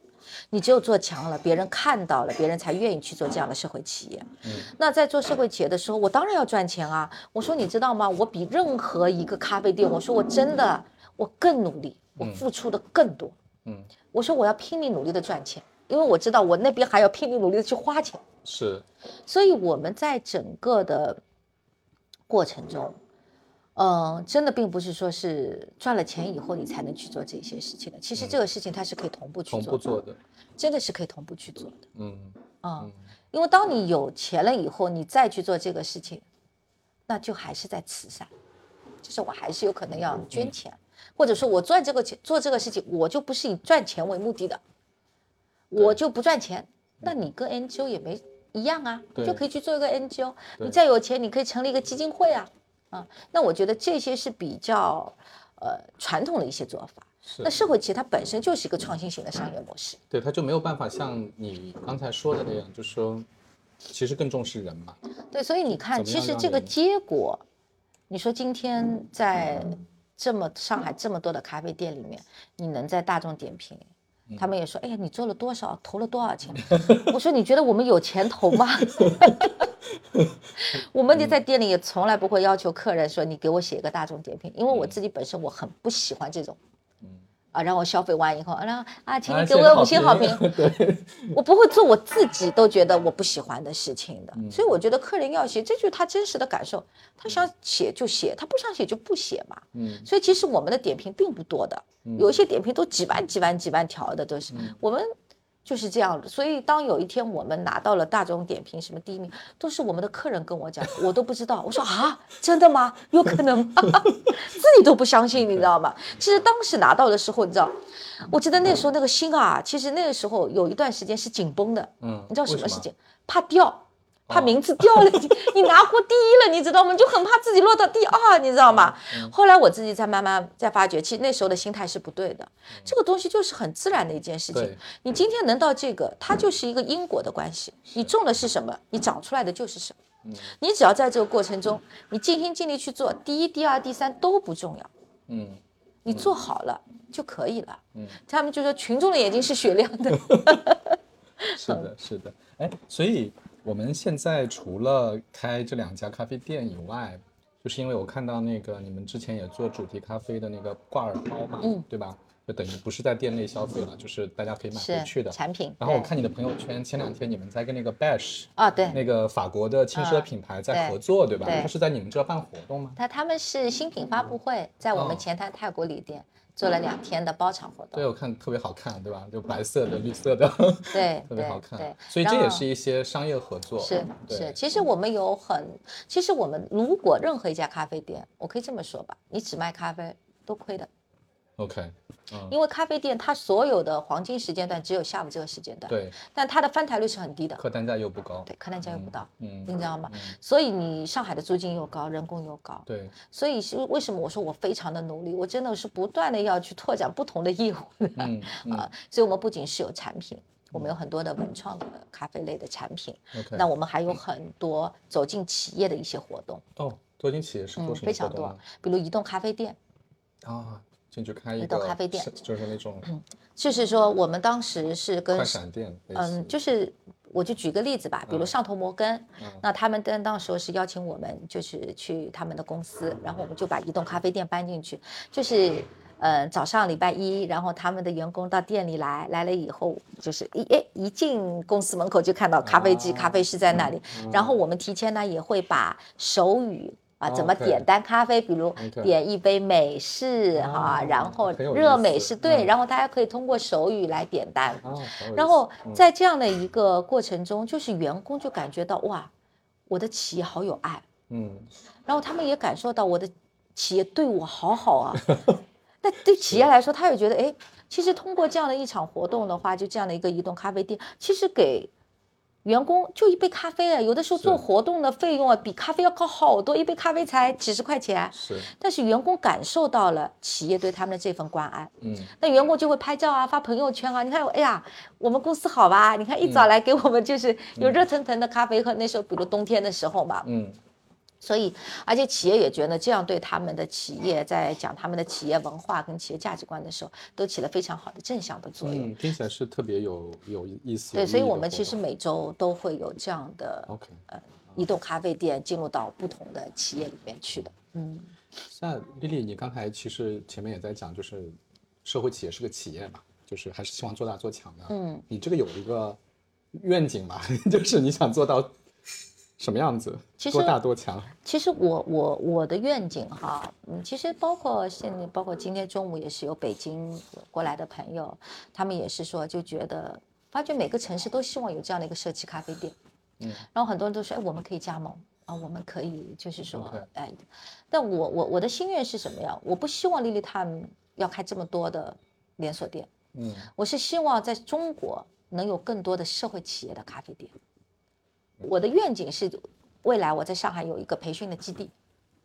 你只有做强了，别人看到了，别人才愿意去做这样的社会企业。嗯那在做社会企业的时候，我当然要赚钱啊！我说你知道吗？我比任何一个咖啡店，我说我真的我更努力，我付出的更多。嗯，我说我要拼命努力的赚钱，因为我知道我那边还要拼命努力的去花钱。是，所以我们在整个的过程中，嗯、真的并不是说是赚了钱以后你才能去做这些事情的。其实这个事情它是可以同步去同做的，步做的。真的是可以同步去做的。嗯啊、因为当你有钱了以后，你再去做这个事情，那就还是在慈善，就是我还是有可能要捐钱，或者说我赚这个钱做这个事情，我就不是以赚钱为目的的，我就不赚钱，那你跟 NGO 也没一样啊，就可以去做一个 NGO，你再有钱，你可以成立一个基金会啊，啊，那我觉得这些是比较呃传统的一些做法。是那社会企业它本身就是一个创新型的商业模式，对，它就没有办法像你刚才说的那样，就是说，其实更重视人嘛。对，所以你看，其实这个结果，你说今天在这么上海这么多的咖啡店里面，你能在大众点评，他们也说，哎呀，你做了多少，投了多少钱？我说，你觉得我们有钱投吗？我们在店里也从来不会要求客人说你给我写一个大众点评，因为我自己本身我很不喜欢这种。啊，让我消费完以后，然后啊，请啊你给我五星好评，对，我不会做我自己都觉得我不喜欢的事情的，嗯。所以我觉得客人要写，这就是他真实的感受，他想写就写，他不想写就不写嘛。嗯。所以其实我们的点评并不多的，有一些点评都几万几万几万条的都是，嗯。我们就是这样的。所以当有一天我们拿到了大众点评什么第一名，都是我们的客人跟我讲，我都不知道。我说啊，真的吗？有可能吗？自己都不相信，你知道吗？其实当时拿到的时候，你知道，我记得那时候那个心啊，其实那个时候有一段时间是紧绷的。嗯，你知道什么事情？怕掉，怕哦名字掉了，你你拿过第一了，你知道吗？就很怕自己落到第二，你知道吗？嗯后来我自己在慢慢在发觉，其实那时候的心态是不对的。这个东西就是很自然的一件事情。你今天能到这个，它就是一个因果的关系。你种的是什么，你长出来的就是什么。你只要在这个过程中，你尽心尽力去做，第一、第二、第三都不重要，嗯，你做好了就可以了。嗯他们就说群众的眼睛是雪亮的。是的，是的。哎，所以我们现在除了开这两家咖啡店以外，就是因为我看到那个你们之前也做主题咖啡的那个挂耳包嘛，嗯对吧？就等于不是在店内消费了，就是大家可以买回去的产品。然后我看你的朋友圈，前两天你们在跟那个 Bash 啊，对，那个法国的轻奢嗯品牌在合作，对吧？对他是在你们这办活动吗？他他们是新品发布会，在我哦们前台泰国里店做了两天的包场活动对，我看特别好看，对吧？就白色的、绿色的，对对 特别好看对。，所以这也是一些商业合作。是是，其实我们有很，其实我们如果任何一家咖啡店，我可以这么说吧，你只卖咖啡都亏的，OK，嗯，因为咖啡店它所有的黄金时间段只有下午这个时间段，对，但它的翻台率是很低的，客单价又不高。对，客单价又不到，嗯你知道吗？所以你上海的租金又高，人工又高，对，所以是为什么我说我非常的努力，我真的是不断的要去拓展不同的业务嗯嗯。啊，所以我们不仅是有产品，我们有很多的文创的咖啡类的产品，，OK。那我们还有很多走进企业的一些活动，哦，走进企业是做嗯，什么非常多比如移动咖啡店，啊，进去开一移个动咖啡店。就是那种嗯。就是说我们当时是跟快闪店，嗯，就是我就举个例子吧，比如上头摩根，那他们当当时候是邀请我们，就是去他们的公司，然后我们就把移动咖啡店搬进去，就是。呃，早上礼拜一，然后他们的员工到店里来，来了以后，就是一哎一进公司门口就看到咖啡机、啊咖啡师在那里，然后我们提前呢也会把手语啊怎么点单咖啡，比如点一杯美式哈、啊然后热美式对，嗯。然后大家可以通过手语来点单。然后在这样的一个过程中，就是员工就感觉到哇，我的企业好有爱，嗯。然后他们也感受到我的企业对我好好啊。那对企业来说，他也觉得哎，其实通过这样的一场活动的话，就这样的一个移动咖啡店，其实给员工就一杯咖啡啊，有的时候做活动的费用啊，比咖啡要高好多，一杯咖啡才几十块钱。是但是员工感受到了企业对他们的这份关爱，嗯那员工就会拍照啊，发朋友圈啊。你看，哎呀，我们公司好吧？你看一早来给我们就是有热腾腾的咖啡喝。那时候，比如冬天的时候嘛，嗯所以而且企业也觉得这样对他们的企业在讲他们的企业文化跟企业价值观的时候，都起了非常好的正向的作用。嗯，听起来是特别有有意思。对，所以我们其实每周都会有这样的 OK。移动咖啡店进入到不同的企业里面去的。嗯，像丽丽，你刚才其实前面也在讲，就是社会企业是个企业嘛，就是还是希望做大做强的。嗯，你这个有一个愿景吧，就是你想做到什么样子？其实多大多强？其实我我我的愿景哈，嗯，其实包括现在，包括今天中午也是有北京过来的朋友，他们也是说就觉得，发觉每个城市都希望有这样的一个社区咖啡店，嗯，然后很多人都说，哎，我们可以加盟，啊，我们可以就是说哎，但我我我的心愿是什么呀？我不希望 Lily Time 要开这么多的连锁店，嗯我是希望在中国能有更多的社会企业的咖啡店。我的愿景是，未来我在上海有一个培训的基地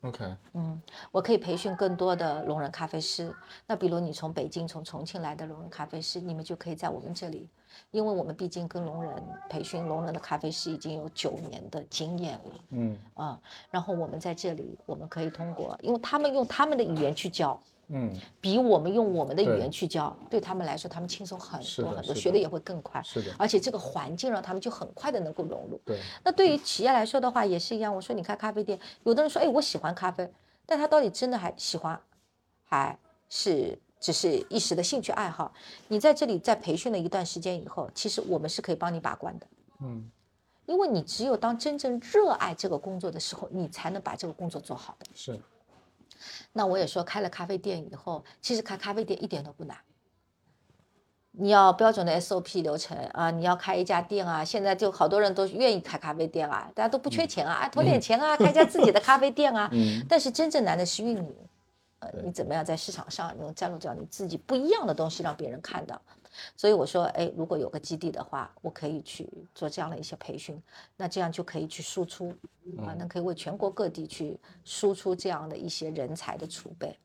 ，，OK，嗯我可以培训更多的聋人咖啡师。那比如你从北京、从重庆来的聋人咖啡师，你们就可以在我们这里，因为我们毕竟跟聋人培训聋人的咖啡师已经有九年的经验了嗯啊。然后我们在这里，我们可以通过，因为他们用他们的语言去教，嗯，比我们用我们的语言去教，对他们来说，他们轻松很多很多，学的也会更快。是的，而且这个环境让他们就很快的能够融入。对，那对于企业来说的话，也是一样。我说你开咖啡店，有的人说，哎，我喜欢咖啡，但他到底真的还喜欢，还是只是一时的兴趣爱好？你在这里在培训了一段时间以后，其实我们是可以帮你把关的。嗯因为你只有当真正热爱这个工作的时候，你才能把这个工作做好的。是，那我也说，开了咖啡店以后，其实开咖啡店一点都不难。你要标准的 SOP 流程啊，你要开一家店啊，现在就好多人都愿意开咖啡店啊，大家都不缺钱啊，啊，投点钱啊，开家自己的咖啡店啊。嗯但是真正难的是运营，呃，你怎么样在市场上能站落到你自己不一样的东西，让别人看到。所以我说，哎，如果有个基地的话，我可以去做这样的一些培训，那这样就可以去输出啊，那可以为全国各地去输出这样的一些人才的储备。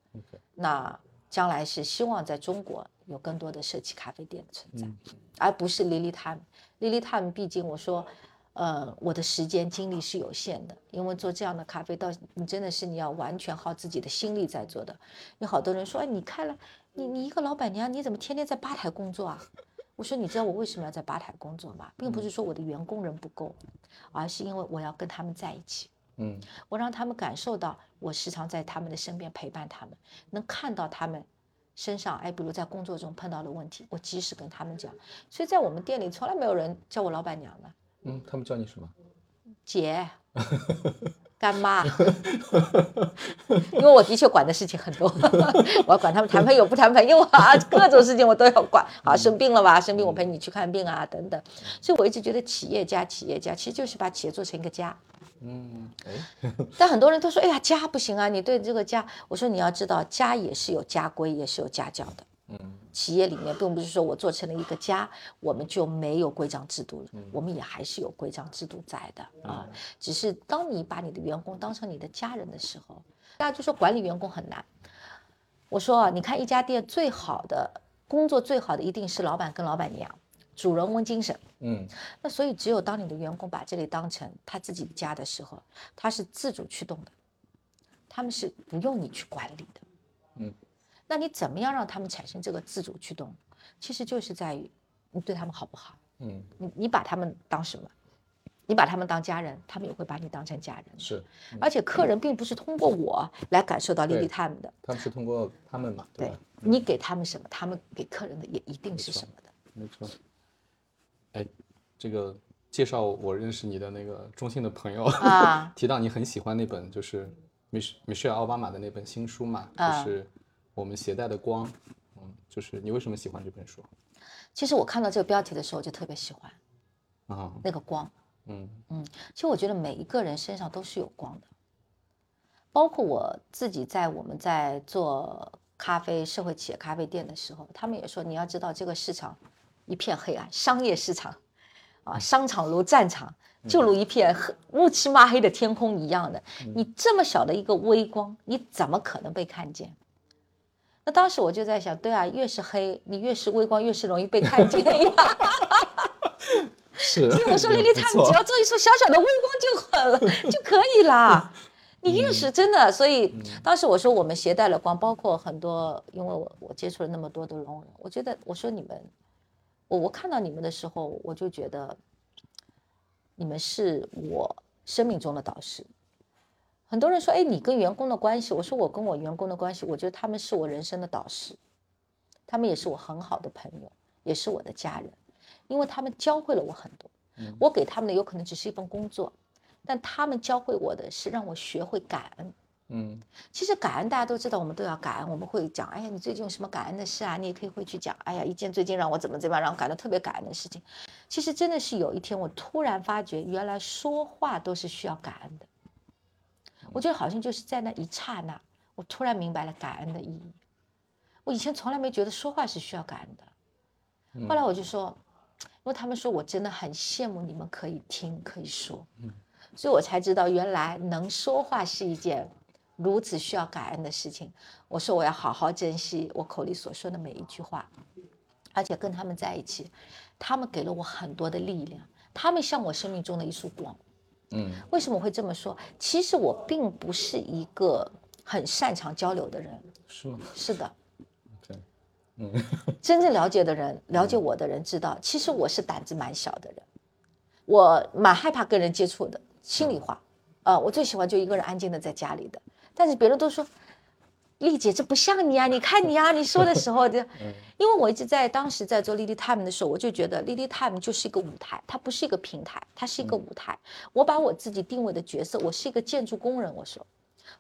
那将来是希望在中国有更多的社企咖啡店的存在，而不是 Lily Time。Lily Time 毕竟我说，呃，我的时间精力是有限的，因为做这样的咖啡到你真的是你要完全耗自己的心力在做的。有好多人说，哎，你开了，你你一个老板娘，你怎么天天在吧台工作啊？我说，你知道我为什么要在吧台工作吗？并不是说我的员工人不够，而是因为我要跟他们在一起。嗯我让他们感受到我时常在他们的身边陪伴他们，能看到他们身上，哎，比如在工作中碰到的问题，我及时跟他们讲。所以在我们店里从来没有人叫我老板娘的，嗯，他们叫你什么？姐、干妈，因为我的确管的事情很多，我要管他们谈朋友不谈朋友啊，各种事情我都要管。啊，生病了吧？生病我陪你去看病啊，等等。所以我一直觉得企业家，企业家其实就是把企业做成一个家。嗯，哎，但很多人都说：“哎呀，家不行啊！你对这个家，我说你要知道，家也是有家规，也是有家教的。嗯企业里面并不是说我做成了一个家，我们就没有规章制度了，我们也还是有规章制度在的啊。只是当你把你的员工当成你的家人的时候，大家就说管理员工很难。我说啊，你看一家店最好的工作，最好的一定是老板跟老板娘，主人翁精神。嗯那所以，只有当你的员工把这里当成他自己的家的时候，他是自主驱动的，他们是不用你去管理的。嗯，那你怎么样让他们产生这个自主驱动？其实就是在于你对他们好不好，嗯，你你把他们当什么？你把他们当家人，他们也会把你当成家人。是，而且客人并不是通过我来感受到莉对莉他们的，他们是通过他们嘛，对？你给他们什么，他们给客人的也一定是什么的。没错。哎，这个介绍我认识你的那个中信的朋友啊 提到你很喜欢那本就是米米歇尔奥巴马的那本新书嘛，就啊是我们携带的光。嗯，就是你为什么喜欢这本书其实我看到这个标题的时候，我就特别喜欢啊？那个光。嗯嗯其实我觉得每一个人身上都是有光的，包括我自己在我们在做咖啡社会企业咖啡店的时候，他们也说你要知道这个市场一片黑暗，商业市场啊，商场如战场，就如一片黑乌漆嘛黑的天空一样的。你这么小的一个微光，你怎么可能被看见？那当时我就在想，对啊，越是黑，你越是微光，越是容易被看见呀。是。所以我说，莉莉他们只要做一束小小的微光就好了，就可以啦。你越是真的，所以当时我说我们携带了光，包括很多，因为我我接触了那么多的聋人，我觉得我说你们，我我看到你们的时候，我就觉得你们是我生命中的导师。很多人说，哎，你跟员工的关系，我说我跟我员工的关系，我觉得他们是我人生的导师，他们也是我很好的朋友，也是我的家人，因为他们教会了我很多。我给他们的有可能只是一份工作，但他们教会我的是让我学会感恩。嗯其实感恩大家都知道，我们都要感恩。我们会讲，哎呀，你最近有什么感恩的事啊？你也可以会去讲，哎呀，一件最近让我怎么怎么样，让我感到特别感恩的事情。其实真的是有一天，我突然发觉，原来说话都是需要感恩的。我觉得好像就是在那一刹那，我突然明白了感恩的意义。我以前从来没觉得说话是需要感恩的，后来我就说，因为他们说我真的很羡慕你们可以听可以说，所以我才知道原来能说话是一件如此需要感恩的事情。我说我要好好珍惜我口里所说的每一句话，而且跟他们在一起，他们给了我很多的力量，他们像我生命中的一束光。嗯为什么会这么说？其实我并不是一个很擅长交流的人。是吗？是的，对，真正了解的人，了解我的人知道，其实我是胆子蛮小的人，我蛮害怕跟人接触的。心里话，呃，我最喜欢就一个人安静的在家里的。但是别人都说，丽姐这不像你啊！你看你啊，你说的时候就，因为我一直在当时在做 Lily Time 的时候，我就觉得 Lily Time 就是一个舞台，它不是一个平台，它是一个舞台。我把我自己定位的角色，我是一个建筑工人。我说，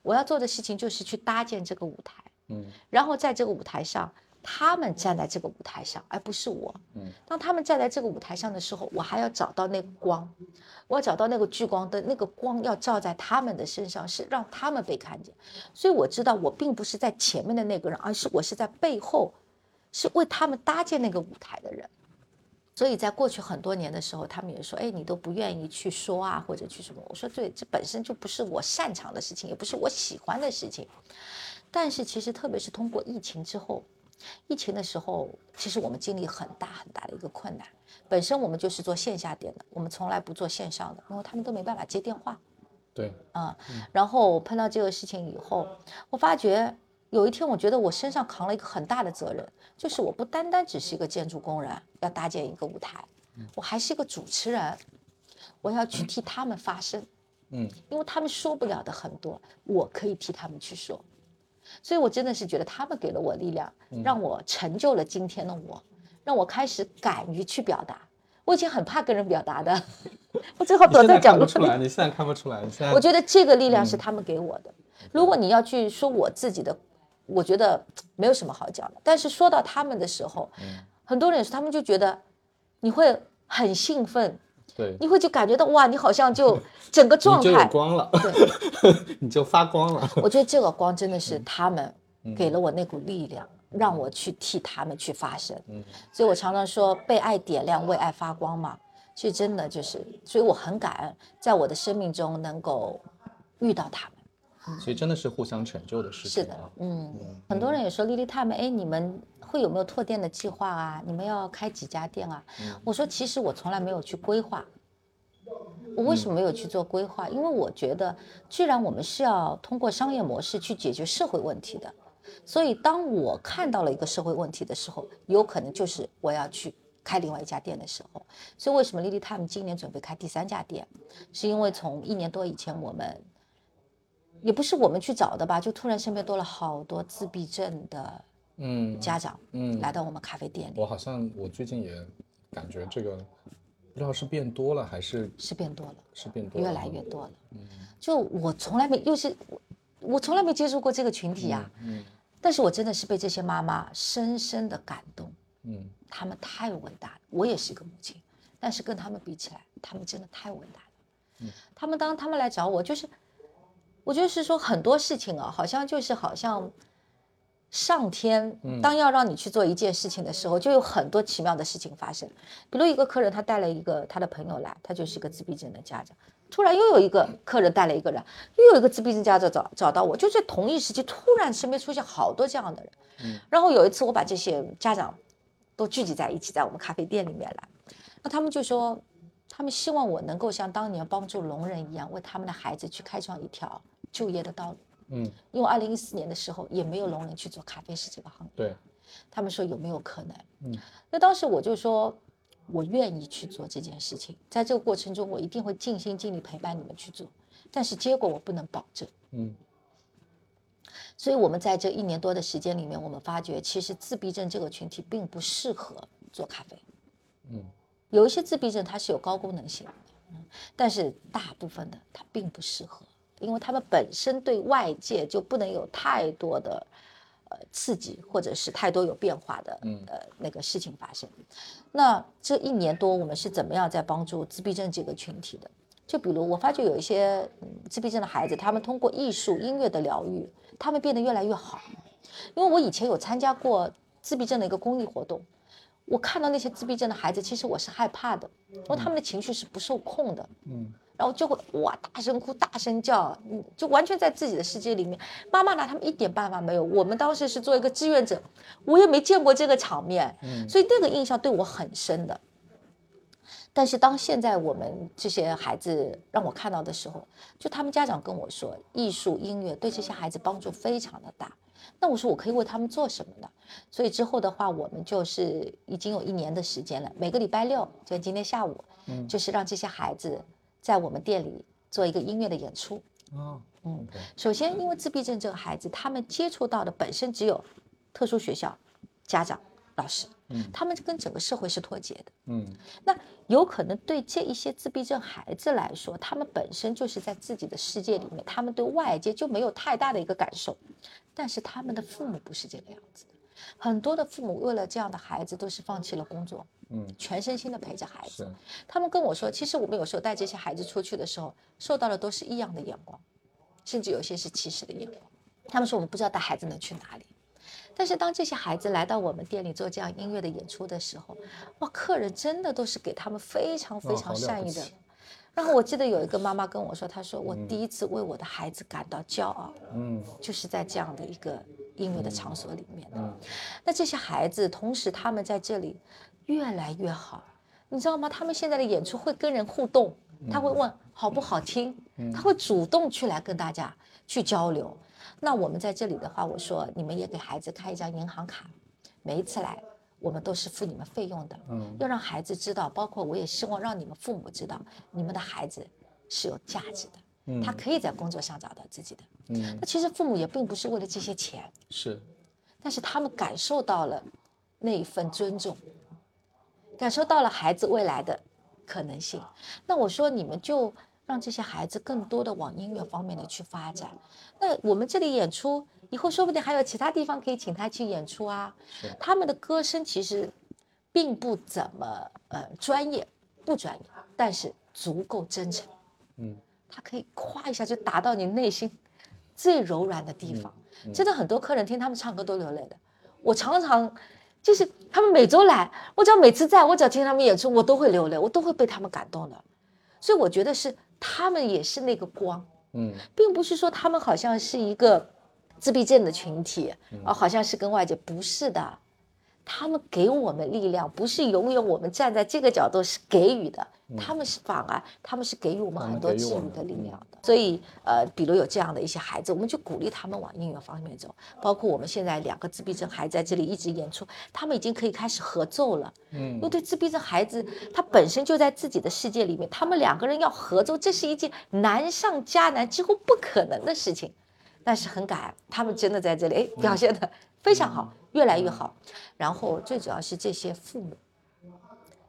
我要做的事情就是去搭建这个舞台。嗯然后在这个舞台上，他们站在这个舞台上，而不是我。嗯当他们站在这个舞台上的时候，我还要找到那个光，我要找到那个聚光灯，那个光要照在他们的身上，是让他们被看见。所以我知道，我并不是在前面的那个人，而是我是在背后，是为他们搭建那个舞台的人。所以在过去很多年的时候，他们也说：“哎，你都不愿意去说啊，或者去什么？”我说：“对，这本身就不是我擅长的事情，也不是我喜欢的事情。”但是其实，特别是通过疫情之后，疫情的时候，其实我们经历很大很大的一个困难。本身我们就是做线下店的，我们从来不做线上的，因为他们都没办法接电话。对，啊、然后我碰到这个事情以后，我发觉有一天，我觉得我身上扛了一个很大的责任，就是我不单单只是一个建筑工人，要搭建一个舞台，我还是一个主持人，我要去替他们发声，嗯因为他们说不了的很多，我可以替他们去说，所以我真的是觉得他们给了我力量，让我成就了今天的我，让我开始敢于去表达。我以前很怕跟人表达的，我最好躲在在角落里看不出来，你现在看不出来，你现在我觉得这个力量是他们给我的。如果你要去说我自己的，我觉得没有什么好讲的。但是说到他们的时候，很多人说他们就觉得你会很兴奋，对，你会就感觉到哇，你好像就 整个状你就有态。光了，对 你就发光了。我觉得这个光真的是他们嗯给了我那股力量，让我去替他们去发声。嗯所以我常常说被爱点亮，为爱发光嘛。其实真的就是，所以我很感恩，在我的生命中能够遇到他们。所以真的是互相成就的事情。是的，嗯，很多人也说丽丽他们，哎，你们会有没有拓店的计划啊？你们要开几家店啊？我说，其实我从来没有去规划。我为什么没有去做规划？因为我觉得，既然我们是要通过商业模式去解决社会问题的，所以当我看到了一个社会问题的时候，有可能就是我要去开另外一家店的时候。所以为什么 Lily Time 今年准备开第三家店，是因为从一年多以前我们也不是我们去找的吧，就突然身边多了好多自闭症的嗯家长嗯，来到我们咖啡店里，我好像我最近也感觉这个不知道是变多了还是是变多了，是变多了，越来越多了。嗯就我从来没，又是我我从来没接触过这个群体啊，嗯但是我真的是被这些妈妈深深的感动，嗯他们太伟大了。我也是一个母亲，但是跟他们比起来，他们真的太伟大了。嗯，他们当他们来找我，就是我就是说很多事情啊，好像就是好像上天当要让你去做一件事情的时候，就有很多奇妙的事情发生。比如一个客人他带了一个他的朋友来，他就是个自闭症的家长，突然又有一个客人带了一个人，又有一个自闭症家长找找到我，就在同一时期，突然身边出现好多这样的人。然后有一次我把这些家长都聚集在一起，在我们咖啡店里面来，那他们就说，他们希望我能够像当年帮助聋人一样，为他们的孩子去开创一条就业的道路。嗯，因为二零一四年的时候也没有聋人去做咖啡师这个行业，对，他们说有没有可能？嗯，那当时我就说，我愿意去做这件事情，在这个过程中我一定会尽心尽力陪伴你们去做，但是结果我不能保证。嗯。所以我们在这一年多的时间里面，我们发觉其实自闭症这个群体并不适合做咖啡。嗯，有一些自闭症它是有高功能性的，嗯但是大部分的它并不适合，因为他们本身对外界就不能有太多的呃刺激，或者是太多有变化的嗯呃那个事情发生。那这一年多，我们是怎么样在帮助自闭症这个群体的？就比如我发觉有一些嗯自闭症的孩子，他们通过艺术、音乐的疗愈，他们变得越来越好。因为我以前有参加过自闭症的一个公益活动，我看到那些自闭症的孩子，其实我是害怕的，因为他们的情绪是不受控的。嗯，然后就会哇大声哭、大声叫，嗯，就完全在自己的世界里面。妈妈拿他们一点办法没有。我们当时是做一个志愿者，我也没见过这个场面，所以那个印象对我很深的。但是当现在我们这些孩子让我看到的时候，就他们家长跟我说，艺术、音乐对这些孩子帮助非常的大。那我说我可以为他们做什么呢？所以之后的话，我们就是已经有一年的时间了，每个礼拜六，就今天下午，就是让这些孩子在我们店里做一个音乐的演出。哦，嗯首先，因为自闭症这个孩子，他们接触到的本身只有特殊学校、家长、老师，他们跟整个社会是脱节的。嗯那有可能对这一些自闭症孩子来说，他们本身就是在自己的世界里面，他们对外界就没有太大的一个感受。但是他们的父母不是这个样子的，很多的父母为了这样的孩子，都是放弃了工作，嗯，全身心的陪着孩子。他们跟我说，其实我们有时候带这些孩子出去的时候，受到的都是异样的眼光，甚至有些是歧视的眼光。他们说我们不知道带孩子能去哪里。但是当这些孩子来到我们店里做这样音乐的演出的时候，哇，客人真的都是给他们非常非常善意的。然后我记得有一个妈妈跟我说，她说我第一次为我的孩子感到骄傲，嗯就是在这样的一个音乐的场所里面的。嗯那这些孩子，同时他们在这里越来越好，你知道吗？他们现在的演出会跟人互动，他会问好不好听，他会主动去来跟大家去交流。那我们在这里的话，我说你们也给孩子开一张银行卡，每一次来我们都是付你们费用的，嗯要让孩子知道，包括我也希望让你们父母知道，你们的孩子是有价值的，他可以在工作上找到自己的。嗯，那其实父母也并不是为了这些钱，是，但是他们感受到了那一份尊重，感受到了孩子未来的可能性。那我说，你们就让这些孩子更多的往音乐方面的去发展。那我们这里演出以后，说不定还有其他地方可以请他去演出啊。他们的歌声其实并不怎么呃专业，不专业，但是足够真诚。嗯，它可以夸一下就打到你内心最柔软的地方。真的很多客人听他们唱歌都流泪的。我常常就是他们每周来，我只要每次在我只要听他们演出，我都会流泪，我都会被他们感动的。所以我觉得是他们也是那个光，嗯并不是说他们好像是一个自闭症的群体啊，好像是跟外界不是的。他们给我们力量，不是永远我们站在这个角度是给予的，他们是反而他们是给予我们很多治愈的力量的。所以呃，比如有这样的一些孩子，我们就鼓励他们往音乐方面走。包括我们现在两个自闭症孩子在这里一直演出，他们已经可以开始合奏了。嗯因为嗯对自闭症孩子，他本身就在自己的世界里面，他们两个人要合奏，这是一件难上加难、几乎不可能的事情。但是很感恩，他们真的在这里哎表现的非常好，越来越好。然后最主要是这些父母，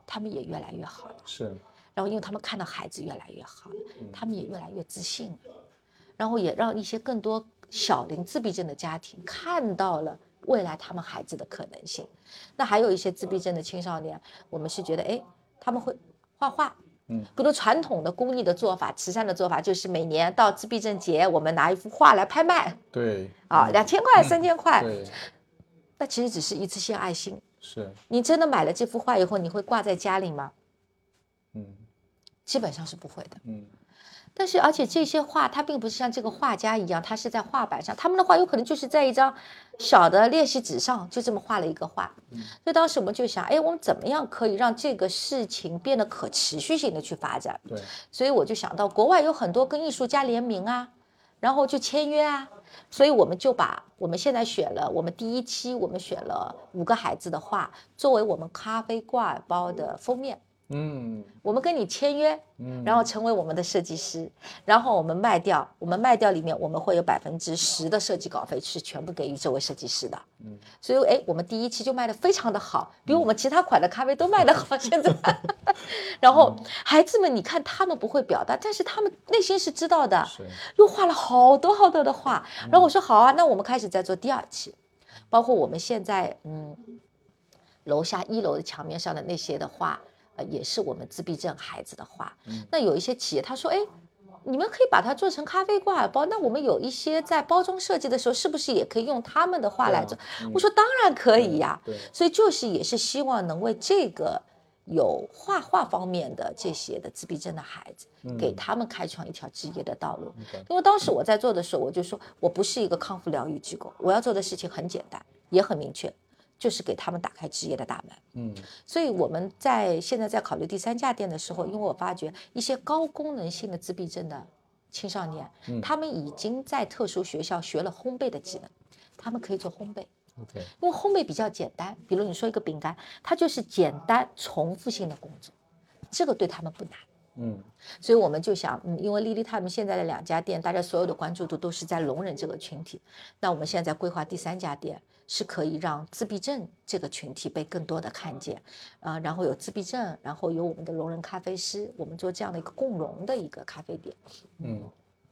他们也越来越好了。是，然后因为他们看到孩子越来越好了，他们也越来越自信了，然后也让一些更多小龄自闭症的家庭看到了未来他们孩子的可能性。那还有一些自闭症的青少年，我们是觉得，哎，他们会画画。嗯，比如传统的公益的做法、慈善的做法，就是每年到自闭症节，我们拿一幅画来拍卖对啊，两千块、三千块，对那其实只是一次性爱心。是，你真的买了这幅画以后，你会挂在家里吗？嗯基本上是不会的。嗯但是，而且这些画，它并不是像这个画家一样，他是在画板上，他们的画有可能就是在一张小的练习纸上就这么画了一个画。所以当时我们就想，哎，我们怎么样可以让这个事情变得可持续性的去发展？对，所以我就想到，国外有很多跟艺术家联名啊，然后就签约啊，所以我们就把我们现在选了，我们第一期我们选了五个孩子的画作为我们咖啡挂包的封面。嗯。我们跟你签约，嗯。然后成为我们的设计师，然后我们卖掉，我们卖掉里面我们会有百分之十的设计稿费是全部给予这位设计师的。嗯，所以哎，我们第一期就卖的非常的好，比我们其他款的咖啡都卖的好。现在，然后孩子们，你看他们不会表达，但是他们内心是知道的，是，又画了好多好多的画。然后我说好啊，那我们开始再做第二期，包括我们现在嗯，楼下一楼的墙面上的那些的画，呃，也是我们自闭症孩子的话。嗯那有一些企业他说，哎，你们可以把它做成咖啡挂耳包，那我们有一些在包装设计的时候，是不是也可以用他们的话来做？我说当然可以呀、对，所以就是也是希望能为这个有画画方面的这些的自闭症的孩子，给他们开创一条职业的道路。嗯因为当时我在做的时候，我就说我不是一个康复疗愈机构，我要做的事情很简单，也很明确，就是给他们打开职业的大门。嗯所以我们在现在在考虑第三家店的时候，因为我发觉一些高功能性的自闭症的青少年，他们已经在特殊学校学了烘焙的技能，他们可以做烘焙。，OK，因为烘焙比较简单，比如你说一个饼干，它就是简单重复性的工作，这个对他们不难。嗯所以我们就想，嗯，因为丽丽他们现在的两家店，大家所有的关注度都是在聋人这个群体，那我们现在在规划第三家店，是可以让自闭症这个群体被更多的看见，啊、然后有自闭症，然后有我们的聋人咖啡师，我们做这样的一个共融的一个咖啡店。嗯，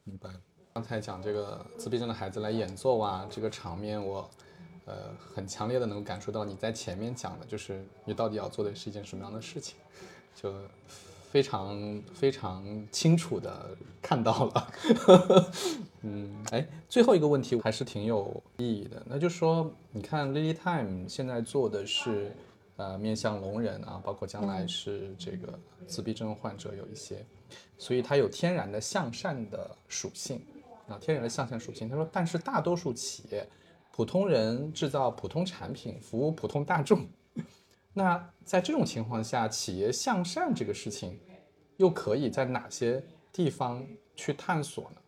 明白。刚才讲这个自闭症的孩子来演奏啊，这个场面我，呃，很强烈的能感受到你在前面讲的，就是你到底要做的是一件什么样的事情，就非常非常清楚的看到了。嗯，哎，最后一个问题还是挺有意义的，那就是说，你看 Lily Time 现在做的是，呃，面向聋人啊，包括将来是这个自闭症患者有一些，所以它有天然的向善的属性啊，天然的向善属性。他说，但是大多数企业，普通人制造普通产品，服务普通大众，那在这种情况下，企业向善这个事情，又可以在哪些地方去探索呢？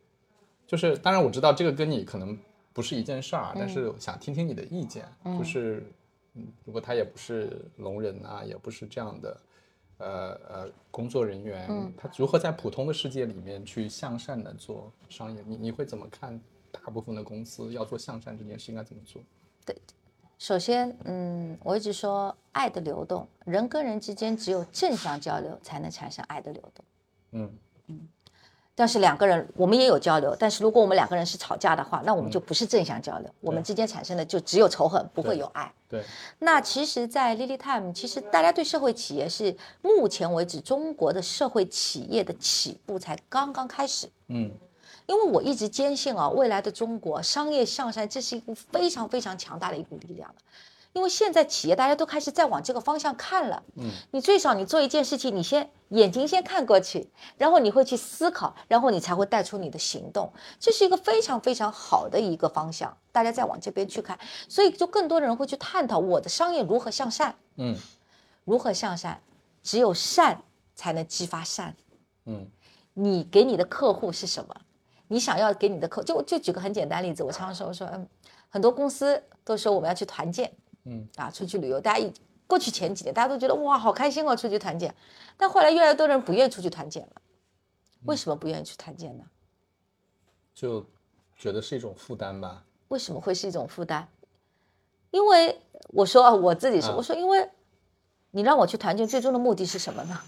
就是当然我知道这个跟你可能不是一件事儿啊，但是想听听你的意见，就是嗯，如果他也不是聋人啊，也不是这样的。呃呃，工作人员，他如何在普通的世界里面去向善的做商业？你你会怎么看？大部分的公司要做向善这件事应该怎么做？首先，嗯，我一直说爱的流动，人跟人之间只有正向交流才能产生爱的流动。嗯嗯但是两个人我们也有交流，但是如果我们两个人是吵架的话，那我们就不是正向交流，我们之间产生的就只有仇恨，不会有爱。对，那其实，在 Lily Time，其实大家对社会企业是目前为止中国的社会企业的起步才刚刚开始。嗯因为我一直坚信啊，未来的中国商业向善，这是一股非常非常强大的一股力量的。因为现在企业大家都开始在往这个方向看了，嗯，你最少你做一件事情，你先眼睛先看过去，然后你会去思考，然后你才会带出你的行动，这是一个非常非常好的一个方向，大家再往这边去看，所以就更多的人会去探讨我的商业如何向善，嗯如何向善，只有善才能激发善。嗯你给你的客户是什么？你想要给你的客，就就举个很简单例子，我常常说，我说，嗯，很多公司都说我们要去团建，嗯啊，出去旅游，大家一过去前几年，大家都觉得哇，好开心哦，出去团建，但后来越来越多人不愿意出去团建了，为什么不愿意去团建呢？就觉得是一种负担吧。为什么会是一种负担？因为我说啊，我自己说，啊我说因为你让我去团建，最终的目的是什么呢？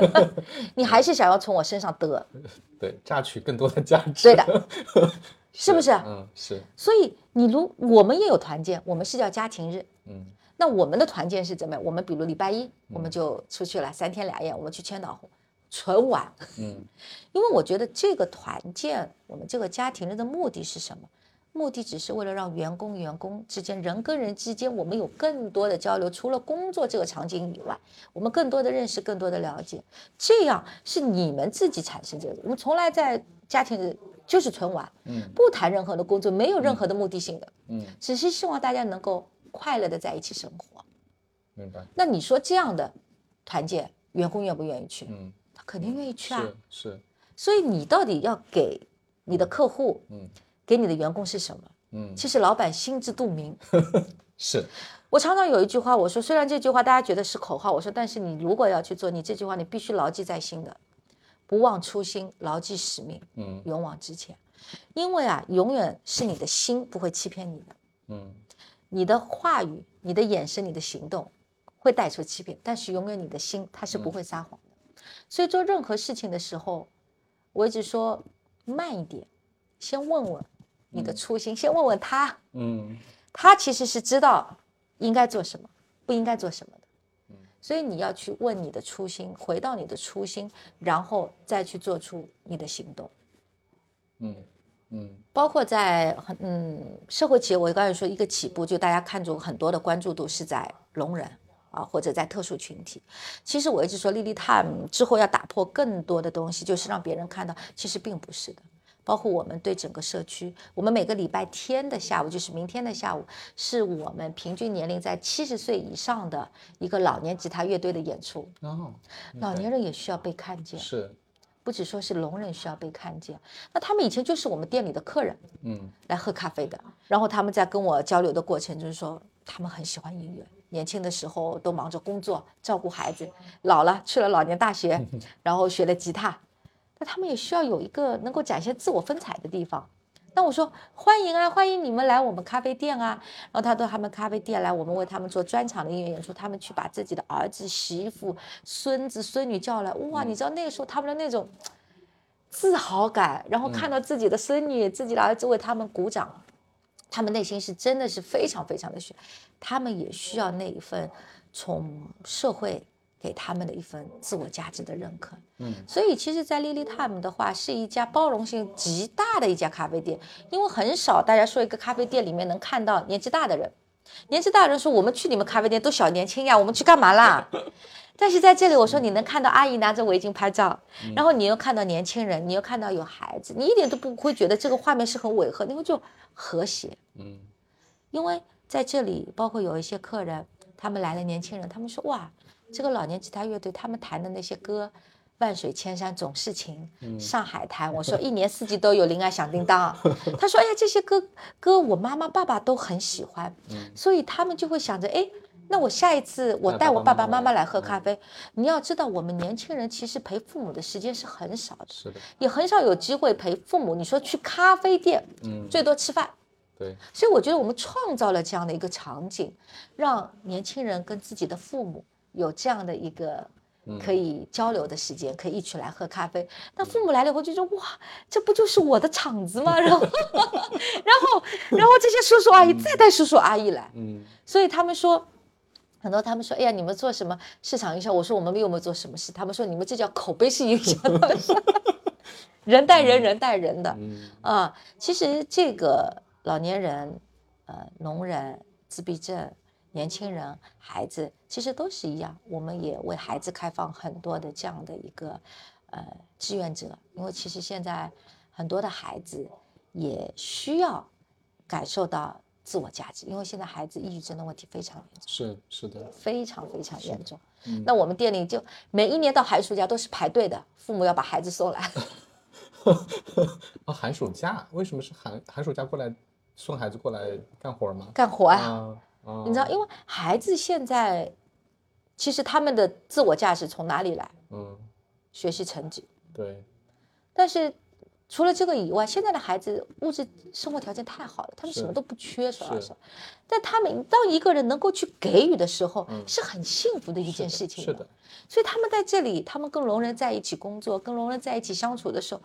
你还是想要从我身上得，对，榨取更多的价值。对的，是不是？嗯，是，所以你如我们也有团建，我们是叫家庭日。嗯那我们的团建是怎么样？我们比如礼拜一我们就出去了，三天两夜，我们去千岛湖纯玩。嗯因为我觉得这个团建，我们这个家庭日的目的是什么？目的只是为了让员工员工之间、人跟人之间，我们有更多的交流。除了工作这个场景以外，我们更多的认识、更多的了解，这样是你们自己产生这个。我们从来在家庭日就是纯玩，嗯不谈任何的工作，没有任何的目的性的，嗯，只是希望大家能够快乐的在一起生活。明白。那你说这样的团建，员工愿不愿意去？嗯，他肯定愿意去啊。是是，所以你到底要给你的客户，嗯给你的员工是什么？嗯其实老板心知肚明。是，我常常有一句话，我说虽然这句话大家觉得是口号，我说但是你如果要去做，你这句话你必须牢记在心的，不忘初心，牢记使命，嗯勇往直前。因为啊，永远是你的心不会欺骗你的，嗯你的话语、你的眼神、你的行动会带出欺骗，但是永远你的心它是不会撒谎的。所以做任何事情的时候，我一直说慢一点，先问问你的初心，先问问他，嗯他其实是知道应该做什么，不应该做什么的。嗯所以你要去问你的初心，回到你的初心，然后再去做出你的行动。嗯嗯包括在很嗯社会企业，我刚才说一个起步，就大家看中很多的关注度是在聋人啊，或者在特殊群体。其实我一直说，莉莉 time 之后要打破更多的东西，就是让别人看到，其实并不是的。包括我们对整个社区，我们每个礼拜天的下午，就是明天的下午，是我们平均年龄在七十岁以上的一个老年吉他乐队的演出。哦，老年人也需要被看见，是不只说是聋人需要被看见。那他们以前就是我们店里的客人，嗯来喝咖啡的。然后他们在跟我交流的过程，就是说他们很喜欢音乐，年轻的时候都忙着工作照顾孩子，老了去了老年大学，然后学了吉他。那他们也需要有一个能够展现自我风采的地方。那我说欢迎啊，欢迎你们来我们咖啡店啊。然后他到他们咖啡店来，我们为他们做专场的音乐演出，他们去把自己的儿子、媳妇、孙子、孙女叫来，哇，你知道那个时候他们的那种自豪感，然后看到自己的孙女、自己的儿子为他们鼓掌，他们内心是真的是非常非常的需，他们也需要那一份从社会给他们的一份自我价值的认可。嗯，所以其实，在 Lily Time 的话，是一家包容性极大的一家咖啡店，因为很少大家说一个咖啡店里面能看到年纪大的人。年纪大的人说：“我们去你们咖啡店都小年轻呀，我们去干嘛啦？” 但是在这里，我说你能看到阿姨拿着围巾拍照，然后你又看到年轻人，你又看到有孩子，你一点都不会觉得这个画面是很违和，因为就和谐。嗯因为在这里，包括有一些客人，他们来了，年轻人，他们说哇，这个老年吉他乐队他们弹的那些歌，万水千山总是情，上海滩。我说一年四季都有铃儿响叮当。他说哎呀，这些歌歌我妈妈爸爸都很喜欢，所以他们就会想着哎。那我下一次我带带我爸爸爸妈妈来爸妈妈来喝咖啡，你要知道，我们年轻人其实陪父母的时间是很少的，是的，也很少有机会陪父母。你说去咖啡店，嗯最多吃饭，对，所以我觉得我们创造了这样的一个场景，让年轻人跟自己的父母有这样的一个可以交流的时间，可以一起来喝咖啡。那父母来了以后就说：“哇，这不就是我的场子吗？”然后，然后，然后这些叔叔阿姨再带叔叔阿姨来，嗯所以他们说。很多他们说，哎呀，你们做什么市场营销？我说我们又没有做什么事。他们说你们这叫口碑式营销。人带人，人带人的。嗯啊，其实这个老年人、呃，聋人、自闭症、年轻人、孩子，其实都是一样。我们也为孩子开放很多的这样的一个呃志愿者，因为其实现在很多的孩子也需要感受到自我价值，因为现在孩子抑郁症的问题非常严重。是是的，非常非常严重。嗯那我们店里就每一年到寒暑假都是排队的，父母要把孩子送来。哦，寒暑假为什么是寒寒暑假过来送孩子过来干活吗？干活啊，啊啊，你知道，因为孩子现在其实他们的自我价值从哪里来？嗯，学习成绩。对，但是除了这个以外，现在的孩子物质生活条件太好了，他们什么都不缺，说老是。但他们当一个人能够去给予的时候，是很幸福的一件事情。是的，所以他们在这里，他们跟聋人在一起工作，跟聋人在一起相处的时候，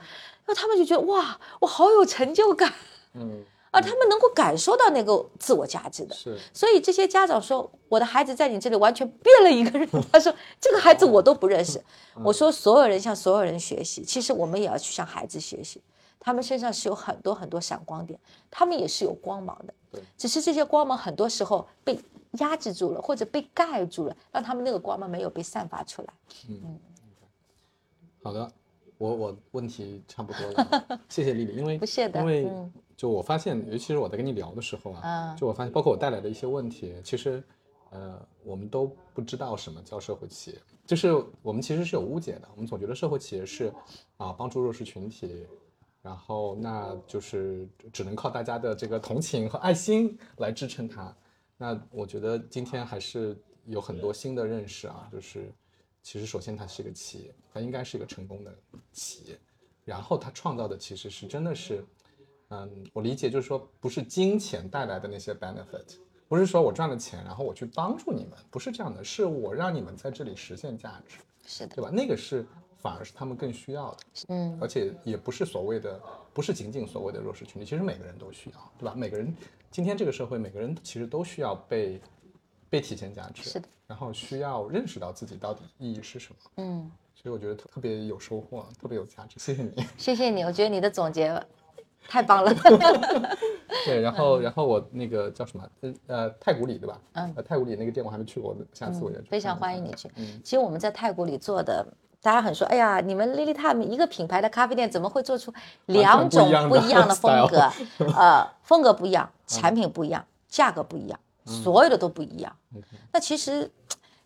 然后他们就觉得哇，我好有成就感嗯，啊！他们能够感受到那个自我价值的。是所以这些家长说，我的孩子在你这里完全变了一个人。他说这个孩子我都不认识。我说所有人向所有人学习，其实我们也要去向孩子学习。他们身上是有很多很多闪光点，他们也是有光芒的对。只是这些光芒很多时候被压制住了，或者被盖住了，让他们那个光芒没有被散发出来。嗯好的，我我问题差不多了，谢谢丽丽，因为不谢的因为嗯就我发现，尤其是我在跟你聊的时候啊，啊就我发现，包括我带来的一些问题，其实呃，我们都不知道什么叫社会企业，就是我们其实是有误解的，我们总觉得社会企业是啊帮助弱势群体。然后，那就是只能靠大家的这个同情和爱心来支撑它。那我觉得今天还是有很多新的认识啊，就是其实首先它是一个企业，它应该是一个成功的企业，然后它创造的其实是真的是，嗯，我理解就是说不是金钱带来的那些 benefit，不是说我赚了钱然后我去帮助你们，不是这样的，是我让你们在这里实现价值，是的，对吧？那个是反而是他们更需要的。嗯，而且也不是所谓的，不是仅仅所谓的弱势群体，其实每个人都需要，对吧？每个人今天这个社会，每个人其实都需要被被体现价值，是的，然后需要认识到自己到底意义是什么。嗯，所以我觉得特特别有收获，特别有价值。谢谢你。谢谢你，我觉得你的总结太棒了。对，然后然后我那个叫什么？呃呃，太古里对吧？嗯呃，太古里那个店我还没去过，下次我也去非常欢迎你去。嗯其实我们在太古里做的，大家很说，哎呀，你们 Lily Time 一个品牌的咖啡店怎么会做出两种不一样的风格？呃，风格不一样，产品不一样，价格不一样，所有的都不一样。那其实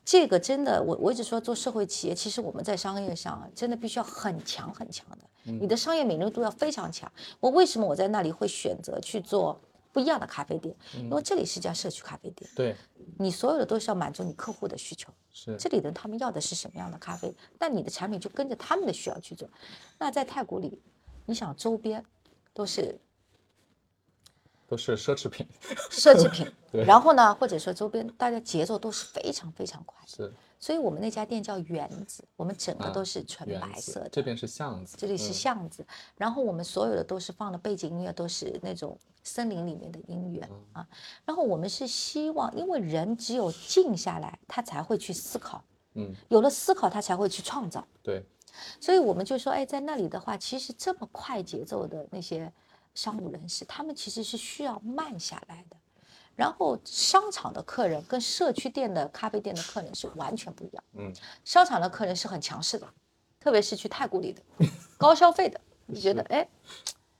这个真的，我我一直说做社会企业，其实我们在商业上啊，真的必须要很强很强的，你的商业敏锐度要非常强。我为什么我在那里会选择去做不一样的咖啡店？因为这里是家社区咖啡店，对，你所有的都是要满足你客户的需求。是这里的人他们要的是什么样的咖啡，但你的产品就跟着他们的需要去做。那在太古里，你想周边都是都是奢侈品，奢侈品 对，然后呢，或者说周边大家节奏都是非常非常快的，是。所以我们那家店叫园子，我们整个啊都是纯白色的。子这边是巷子，这里是嗯。巷子，然后我们所有的都是放的背景音乐都是那种森林里面的音乐嗯啊，然后我们是希望，因为人只有静下来，他才会去思考，嗯，有了思考，他才会去创造。对，所以我们就说，哎，在那里的话，其实这么快节奏的那些商务人士，他们其实是需要慢下来的。然后商场的客人跟社区店的咖啡店的客人是完全不一样。嗯，商场的客人是很强势的，特别是去太古里的高消费的，你觉得哎，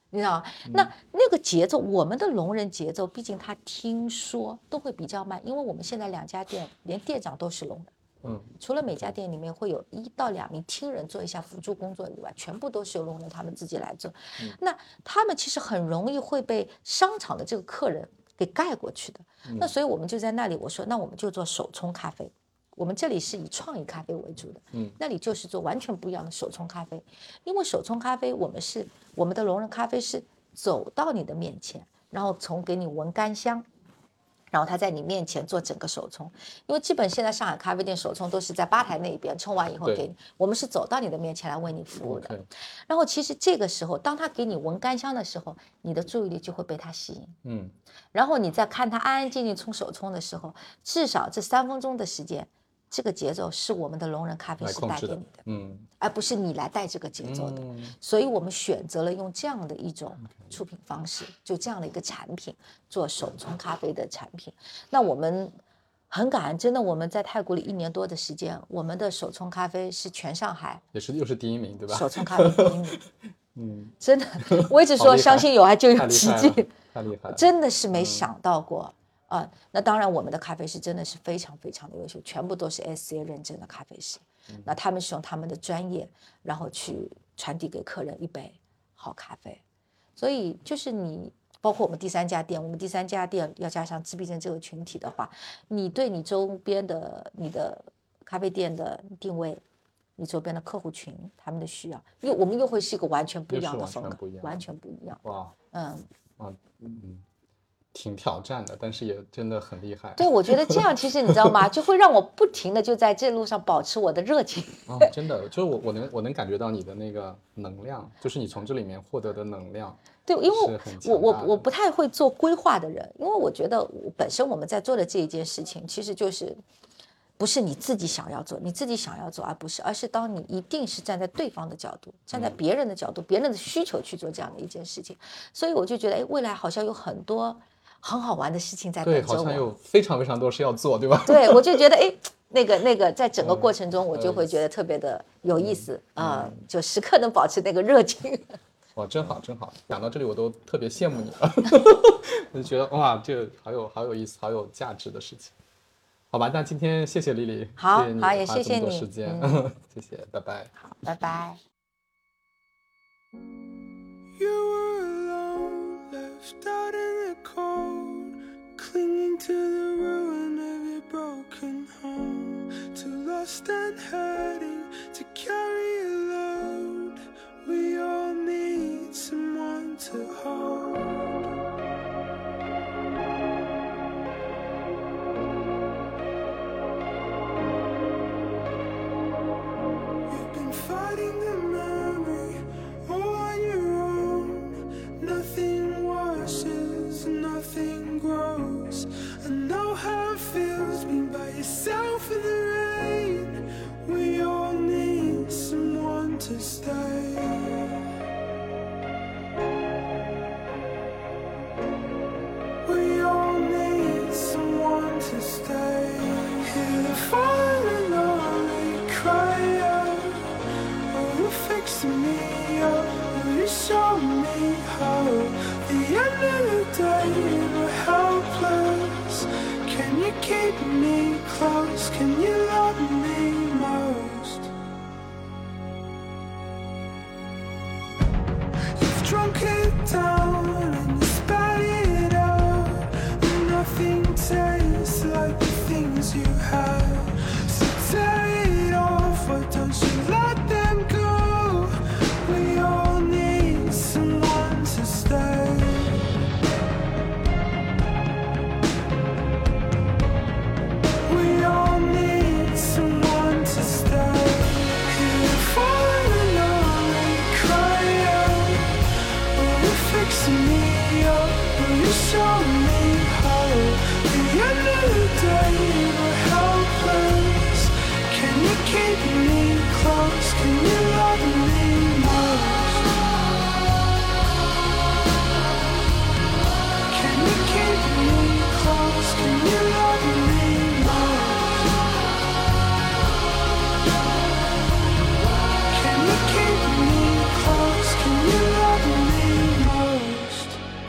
你知道吗？那那个节奏，我们的聋人节奏，毕竟他听说都会比较慢，因为我们现在两家店连店长都是聋人。嗯，除了每家店里面会有一到两名听人做一下辅助工作以外，全部都是由龙人他们自己来做。那他们其实很容易会被商场的这个客人给盖过去的。那所以我们就在那里，我说那我们就做手冲咖啡。我们这里是以创意咖啡为主的，嗯，那里就是做完全不一样的手冲咖啡，因为手冲咖啡我们是我们的龙人咖啡是走到你的面前，然后从给你闻干香，然后他在你面前做整个手冲，因为基本现在上海咖啡店手冲都是在吧台那一边冲完以后给你，我们是走到你的面前来为你服务的。然后其实这个时候，当他给你闻干香的时候，你的注意力就会被他吸引。嗯，然后你再看他安安静静冲手冲的时候，至少这三分钟的时间，这个节奏是我们的聋人咖啡是带给你的，，嗯，而不是你来带这个节奏的。嗯所以我们选择了用这样的一种出品方式，就这样的一个产品做手冲咖啡的产品。那我们很感恩，真的我们在太古里一年多的时间，我们的手冲咖啡是全上海也是又是第一名，对吧？手冲咖啡第一名。嗯，真的，我一直说相信有爱就有奇迹太厉害了，真的是没想到过啊、那当然，我们的咖啡师真的是非常非常的优秀，全部都是 SCA 认证的咖啡师。那他们是用他们的专业，然后去传递给客人一杯好咖啡。所以就是你，包括我们第三家店，我们第三家店要加上自闭症这个群体的话，你对你周边的你的咖啡店的定位。你周边的客户群，他们的需要，又我们又会是一个完全不一样的风格，完全不一样。哇嗯，啊，嗯，挺挑战的，但是也真的很厉害。对，我觉得这样其实你知道吗，就会让我不停的就在这路上保持我的热情。哦，真的，就是我我能我能感觉到你的那个能量，就是你从这里面获得的能量。对，因为我我我不太会做规划的人，因为我觉得我本身我们在做的这一件事情，其实就是不是你自己想要做，你自己想要做，而不是，而是当你一定是站在对方的角度，站嗯在别人的角度、别人的需求去做这样的一件事情，所以我就觉得，哎，未来好像有很多很好玩的事情在等对，着我。好像有非常非常多事要做，对吧？对，我就觉得哎，那个那个，在整个过程中，我就嗯会觉得特别的有意思啊、就时刻能保持那个热情。哇，真好，真好！讲到这里，我都特别羡慕你了，我就觉得哇，这个好有好有意思、好有价值的事情。好吧，那今天谢谢丽丽，好谢谢你好也花这么多谢谢你时间，谢谢，拜拜。好，拜拜。Left out in the cold, clinging to the ruin of your broken home. Too lost and hurting to carry a load. We all need someone to hold.